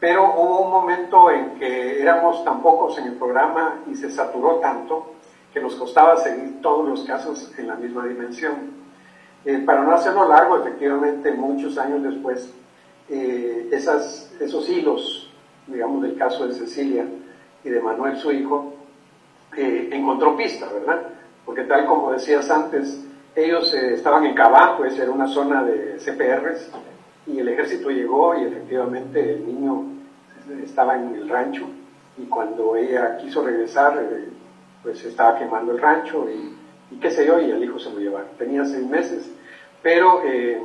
Speaker 16: pero hubo un momento en que éramos tan pocos en el programa y se saturó tanto que nos costaba seguir todos los casos en la misma dimensión. Eh, para no hacerlo largo, efectivamente, muchos años después, eh, esos hilos, digamos, del caso de Cecilia y de Manuel, su hijo, eh, encontró pista, ¿verdad? Porque tal como decías antes, ellos eh, estaban en Cabá, pues era una zona de CPRs, y el ejército llegó y efectivamente el niño estaba en el rancho y cuando ella quiso regresar, eh, pues estaba quemando el rancho y, qué sé yo, y el hijo se lo llevaron. Tenía seis meses, pero eh,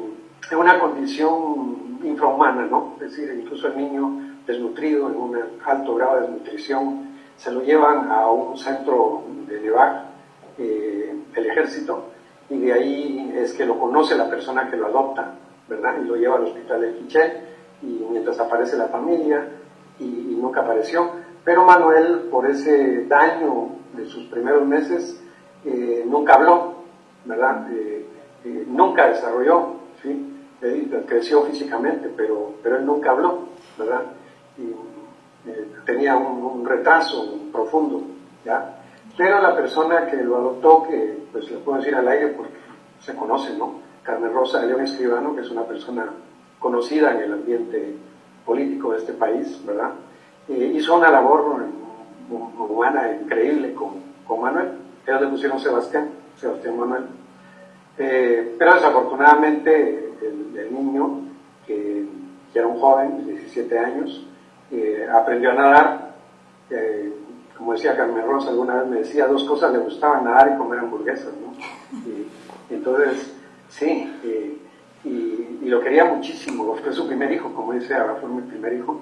Speaker 16: en una condición infrahumana, ¿no? Es decir, incluso el niño desnutrido, en un alto grado de desnutrición, se lo llevan a un centro de Nevac, eh, el ejército, y de ahí es que lo conoce la persona que lo adopta, ¿verdad? Y lo lleva al hospital de Quiché, y mientras aparece la familia, y, nunca apareció. Pero Manuel, por ese daño de sus primeros meses, eh, nunca habló, ¿verdad? Eh, eh, nunca desarrolló, ¿sí? creció físicamente, pero, pero él nunca habló, ¿verdad? Tenía un, retraso profundo, ¿ya? Pero la persona que lo adoptó, que pues le puedo decir al aire porque se conoce, ¿no? Carmen Rosa León Escribano, que es una persona conocida en el ambiente político de este país, ¿verdad? hizo una labor humana increíble con, con Manuel. Ellos le pusieron Sebastián, Sebastián Manuel. Eh, pero desafortunadamente el, niño, que, era un joven de 17 años, aprendió a nadar. Como decía Carmen Rosa, alguna vez me decía, dos cosas le gustaban, nadar y comer hamburguesas. ¿no? Entonces, sí, y, lo quería muchísimo, fue su primer hijo, como dice, ahora fue mi primer hijo,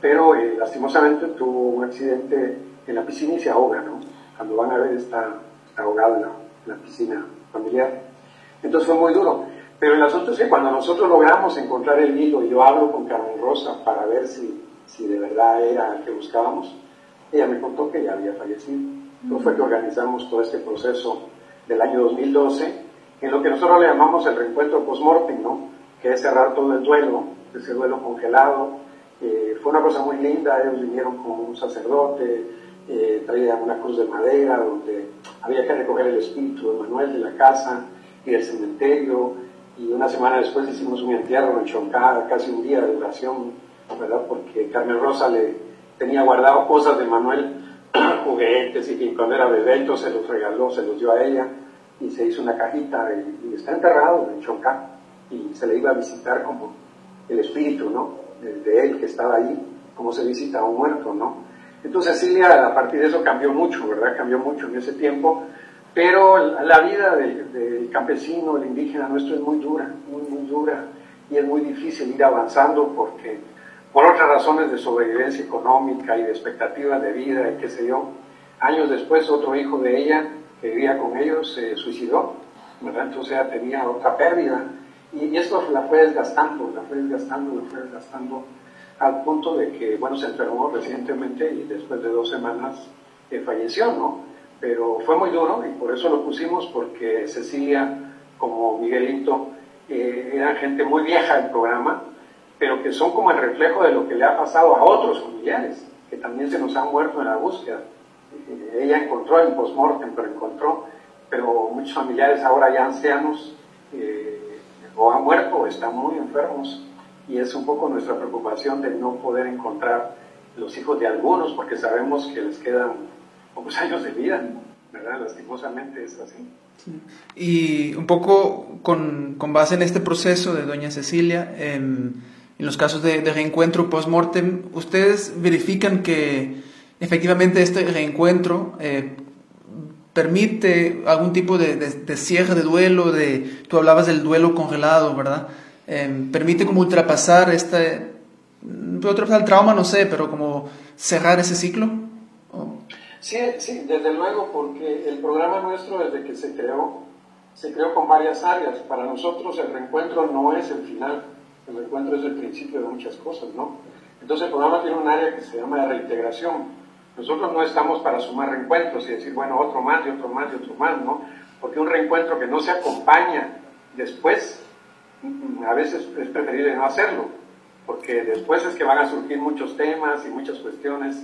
Speaker 16: pero eh, lastimosamente tuvo un accidente en la piscina y se ahoga, ¿no? Cuando van a ver está, ahogado en la, piscina familiar. Entonces fue muy duro. Pero el asunto es que cuando nosotros logramos encontrar el hilo, y yo hablo con Carmen Rosa para ver si, si de verdad era el que buscábamos, ella me contó que ya había fallecido. Entonces fue que organizamos todo este proceso del año 2012 en lo que nosotros le llamamos el reencuentro post-mortem, ¿no? que es cerrar todo el duelo, ese duelo congelado. Eh, fue una cosa muy linda, ellos vinieron con un sacerdote, eh, traían una cruz de madera donde había que recoger el espíritu de Manuel de la casa y del cementerio, y una semana después hicimos un entierro en Choncada, casi un día de duración, porque Carmen Rosa le tenía guardado cosas de Manuel, juguetes, y que cuando era bebé se los regaló, se los dio a ella y se hizo una cajita y, está enterrado en Chonca y se le iba a visitar como el espíritu, ¿no? De, él que estaba ahí, como se visita a un muerto, ¿no? Entonces Cecilia a partir de eso cambió mucho, ¿verdad? Cambió mucho en ese tiempo, pero la vida del campesino, el indígena nuestro es muy dura, muy, muy dura y es muy difícil ir avanzando porque por otras razones de sobrevivencia económica y de expectativas de vida y qué sé yo, años después otro hijo de ella que vivía con ellos se suicidó, ¿verdad? Entonces ya tenía otra pérdida. Y, esto la fue desgastando, la fue desgastando, la fue desgastando al punto de que, bueno, se enfermó recientemente y después de dos semanas eh, falleció, ¿no? Pero fue muy duro y por eso lo pusimos, porque Cecilia, como Miguelito, eh, eran gente muy vieja del programa, pero que son como el reflejo de lo que le ha pasado a otros familiares, que también se nos han muerto en la búsqueda ella encontró en postmortem, pero encontró, pero muchos familiares ahora ya ancianos eh, o han muerto o están muy enfermos y es un poco nuestra preocupación de no poder encontrar los hijos de algunos porque sabemos que les quedan pocos años de vida, ¿verdad? Lastimosamente es así.
Speaker 3: Y un poco con, con, base en este proceso de doña Cecilia, en, en los casos de, de reencuentro post-mortem, ¿ustedes verifican que efectivamente este reencuentro eh, permite algún tipo de, cierre de duelo, de, tú hablabas del duelo congelado, ¿verdad? Eh, permite como ultrapasar este, ultrapasar el trauma, no sé, pero como cerrar ese ciclo.
Speaker 16: Sí, sí, desde luego, porque el programa nuestro desde que se creó, se creó con varias áreas. Para nosotros el reencuentro no es el final, el reencuentro es el principio de muchas cosas, ¿no? Entonces el programa tiene un área que se llama reintegración nosotros no estamos para sumar reencuentros y decir, bueno, otro más y otro más y otro más, ¿no? Porque un reencuentro que no se acompaña después, mm, a veces es preferible no hacerlo, porque después es que van a surgir muchos temas y muchas cuestiones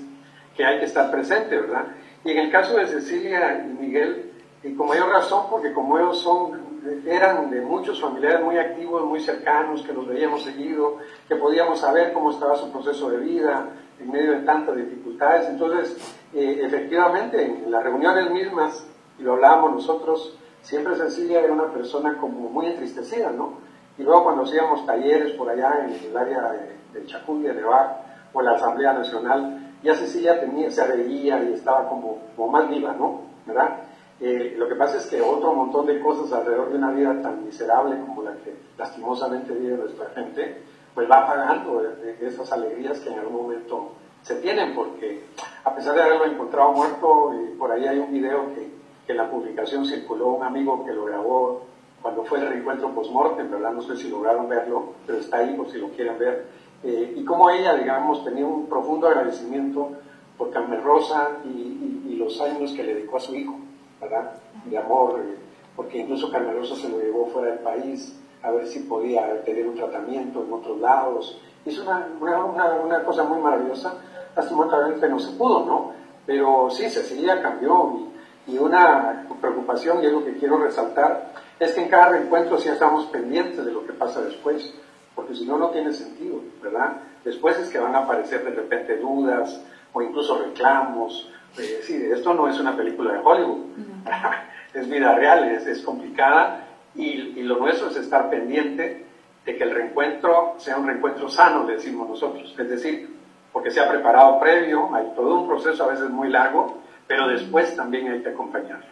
Speaker 16: que hay que estar presente, ¿verdad? Y en el caso de Cecilia y Miguel, y con mayor razón, porque como ellos son eran de muchos familiares muy activos, muy cercanos, que los veíamos seguido, que podíamos saber cómo estaba su proceso de vida en medio de tantas dificultades. Entonces, eh, efectivamente, en las reuniones mismas, y lo hablábamos nosotros, siempre Cecilia era una persona como muy entristecida, ¿no? Y luego cuando hacíamos talleres por allá en el área de, de de Bar, o la Asamblea Nacional, ya Cecilia tenía, se reía y estaba como, como más viva, ¿no? ¿Verdad? Eh, lo que pasa es que otro montón de cosas alrededor de una vida tan miserable como la que lastimosamente vive nuestra gente, pues va pagando esas alegrías que en algún momento se tienen, porque a pesar de haberlo encontrado muerto, por ahí hay un video que, en la publicación circuló un amigo que lo grabó cuando fue el reencuentro post-mortem, ¿verdad? No sé si lograron verlo, pero está ahí por si lo quieren ver. Eh, y como ella, digamos, tenía un profundo agradecimiento por Carmen Rosa y los años que le dedicó a su hijo. ¿Verdad? De amor, eh, porque incluso Carmelosa se lo llevó fuera del país a ver si podía tener un tratamiento en otros lados. Es una, una, una cosa muy maravillosa, lastimosamente no se pudo, ¿no? Pero sí, Cecilia cambió y, y una preocupación, y es lo que quiero resaltar, es que en cada reencuentro sí estamos pendientes de lo que pasa después, porque si no, no tiene sentido, ¿verdad? Después es que van a aparecer de repente dudas o incluso reclamos eh, sí, esto no es una película de Hollywood, es vida real, es, complicada y, lo nuestro es estar pendiente de que el reencuentro sea un reencuentro sano, le decimos nosotros, es decir, porque se ha preparado previo, hay todo un proceso a veces muy largo, pero después también hay que acompañarlo,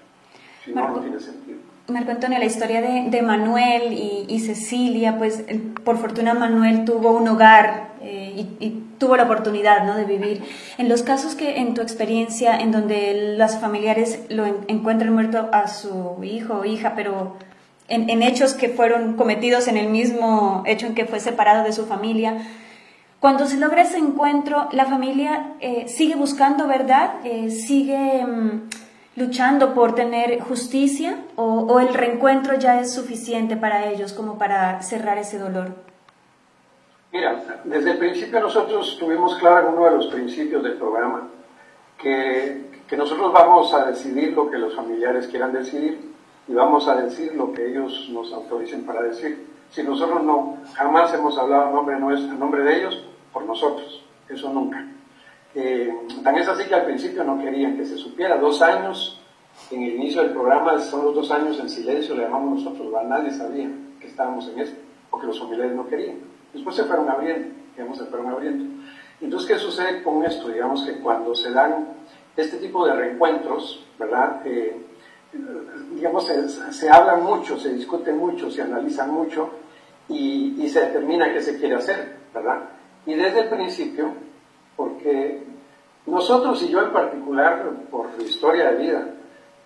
Speaker 16: si no, no tiene sentido.
Speaker 1: Marco Antonio, la historia de, Manuel y, Cecilia, pues por fortuna Manuel tuvo un hogar eh, y, tuvo la oportunidad ¿no? de vivir. En los casos que en tu experiencia, en donde las familiares lo encuentran muerto a su hijo o hija, pero en, hechos que fueron cometidos en el mismo hecho en que fue separado de su familia, cuando se logra ese encuentro, la familia eh, sigue buscando verdad, eh, sigue... Mm, luchando por tener justicia o, el reencuentro ya es suficiente para ellos como para cerrar ese dolor?
Speaker 16: Mira, desde el principio nosotros tuvimos claro en uno de los principios del programa que, que nosotros vamos a decidir lo que los familiares quieran decidir y vamos a decir lo que ellos nos autoricen para decir. Si nosotros no, jamás hemos hablado en nombre, nuestro, en nombre de ellos, por nosotros, eso nunca. Eh, tan es así que al principio no querían que se supiera. Dos años en el inicio del programa son los dos años en silencio, le llamamos nosotros, nadie sabía que estábamos en esto, porque los familiares no querían. Después se fueron abriendo, digamos, se fueron abriendo. Entonces, ¿qué sucede con esto? Digamos que cuando se dan este tipo de reencuentros, ¿verdad? Eh, digamos, se, se, habla mucho, se discute mucho, se analiza mucho y, y se determina qué se quiere hacer, ¿verdad? Y desde el principio, porque nosotros y yo en particular, por historia de vida,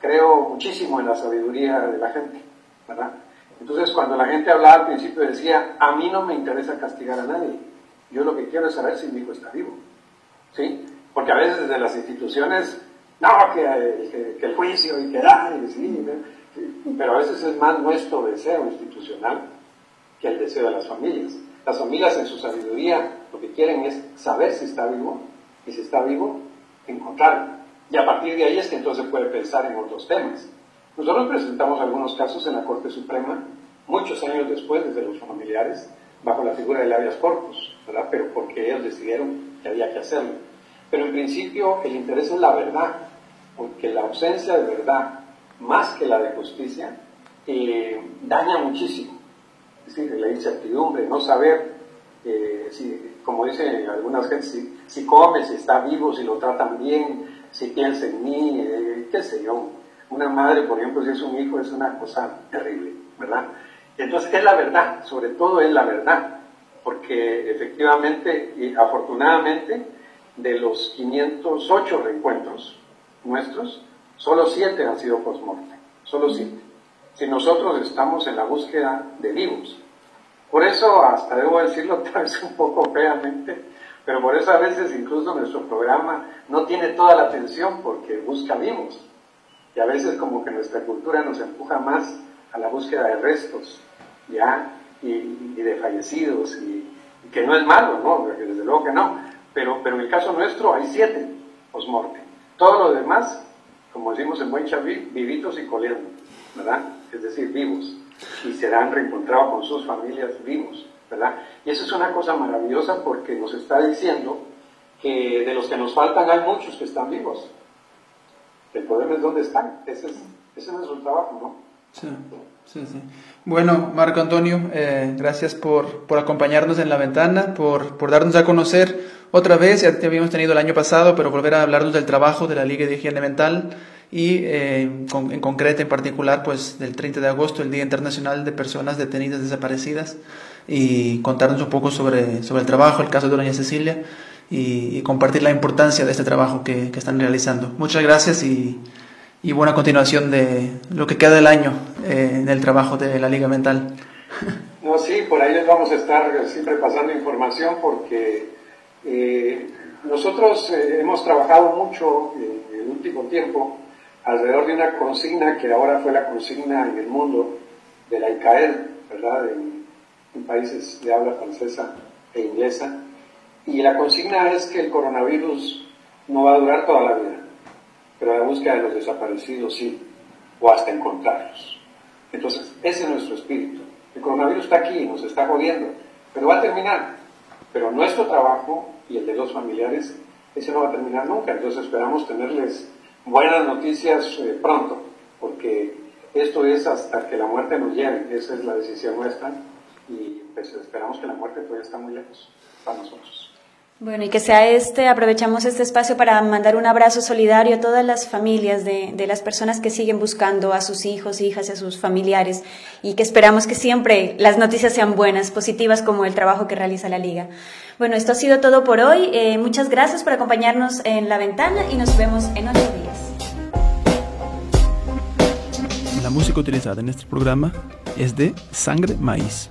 Speaker 16: creo muchísimo en la sabiduría de la gente, ¿verdad? Entonces cuando la gente hablaba al principio decía, a mí no me interesa castigar a nadie, yo lo que quiero es saber si mi hijo está vivo, ¿sí? Porque a veces desde las instituciones, no, que, el juicio y que, ay, sí, pero a veces es más nuestro deseo institucional que el deseo de las familias. Las familias en su sabiduría lo que quieren es saber si está vivo y si está vivo, encontrarlo. Y a partir de ahí es que entonces puede pensar en otros temas. Nosotros presentamos algunos casos en la Corte Suprema, muchos años después, desde los familiares, bajo la figura del habeas corpus, ¿verdad? Pero porque ellos decidieron que había que hacerlo. Pero en principio el interés es la verdad, porque la ausencia de verdad, más que la de justicia, eh, daña muchísimo. Es decir, la incertidumbre, no saber eh, si, como dicen algunas gente, si, si, come, si está vivo, si lo tratan bien, si piensa en mí, eh, qué sé yo. Una madre, por ejemplo, si es un hijo, es una cosa terrible, ¿verdad? Entonces, es la verdad, sobre todo es la verdad, porque efectivamente y afortunadamente, de los 508 reencuentros nuestros, solo 7 han sido post-mortem, solo 7. Si nosotros estamos en la búsqueda de vivos, por eso, hasta debo decirlo tal vez un poco feamente, pero por eso a veces incluso nuestro programa no tiene toda la atención porque busca vivos. Y a veces como que nuestra cultura nos empuja más a la búsqueda de restos, ¿ya? Y, de fallecidos, y, que no es malo, ¿no? Desde luego que no. Pero, pero en el caso nuestro hay siete osmorte. Todo lo demás, como decimos en buen chaví, vivitos y coleando, ¿verdad? Es decir, vivos. y se han reencontrado con sus familias vivos, ¿verdad? Y eso es una cosa maravillosa porque nos está diciendo que de los que nos faltan hay muchos que están vivos. El problema es dónde están. Ese es, ese es nuestro trabajo, ¿no?
Speaker 3: Sí, sí, sí. Bueno, Marco Antonio, eh, gracias por, por, acompañarnos en la ventana, por, por, darnos a conocer otra vez, ya te habíamos tenido el año pasado, pero volver a hablarnos del trabajo de la Liga de Higiene Mental y eh, en concreto, en particular, pues del 30 de agosto, el Día Internacional de Personas Detenidas Desaparecidas, y contarnos un poco sobre, sobre el trabajo, el caso de Doña Cecilia, y, y compartir la importancia de este trabajo que, que están realizando. Muchas gracias y y buena continuación de lo que queda del año eh, en el trabajo de la Liga Mental.
Speaker 16: No, sí, por ahí les vamos a estar siempre pasando información porque eh, nosotros eh, hemos trabajado mucho en el último tiempo alrededor de una consigna que ahora fue la consigna en el mundo de la ICAEL, ¿verdad? En, en países de habla francesa e inglesa. Y la consigna es que el coronavirus no va a durar toda la vida pero la búsqueda de los desaparecidos sí, o hasta encontrarlos. Entonces, ese es nuestro espíritu. El coronavirus está aquí, nos está jodiendo, pero va a terminar. Pero nuestro trabajo y el de los familiares, ese no va a terminar nunca. Entonces esperamos tenerles buenas noticias eh, pronto, porque esto es hasta que la muerte nos lleve, esa es la decisión nuestra, y pues esperamos que la muerte todavía está muy lejos para nosotros.
Speaker 1: Bueno, y que sea este, aprovechamos este espacio para mandar un abrazo solidario a todas las familias de, de, las personas que siguen buscando a sus hijos, hijas y a sus familiares y que esperamos que siempre las noticias sean buenas, positivas como el trabajo que realiza la Liga. Bueno, esto ha sido todo por hoy. Eh, muchas gracias por acompañarnos en la ventana y nos vemos en ocho días.
Speaker 2: La música utilizada en este programa es de Sangre Maíz,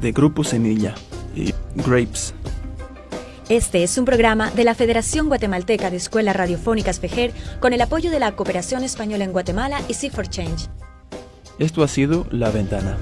Speaker 2: de Grupo Semilla y Grapes.
Speaker 1: Este es un programa de la Federación Guatemalteca de Escuelas Radiofónicas FEJER con el apoyo de la Cooperación Española en Guatemala y Sea for Change.
Speaker 2: Esto ha sido La Ventana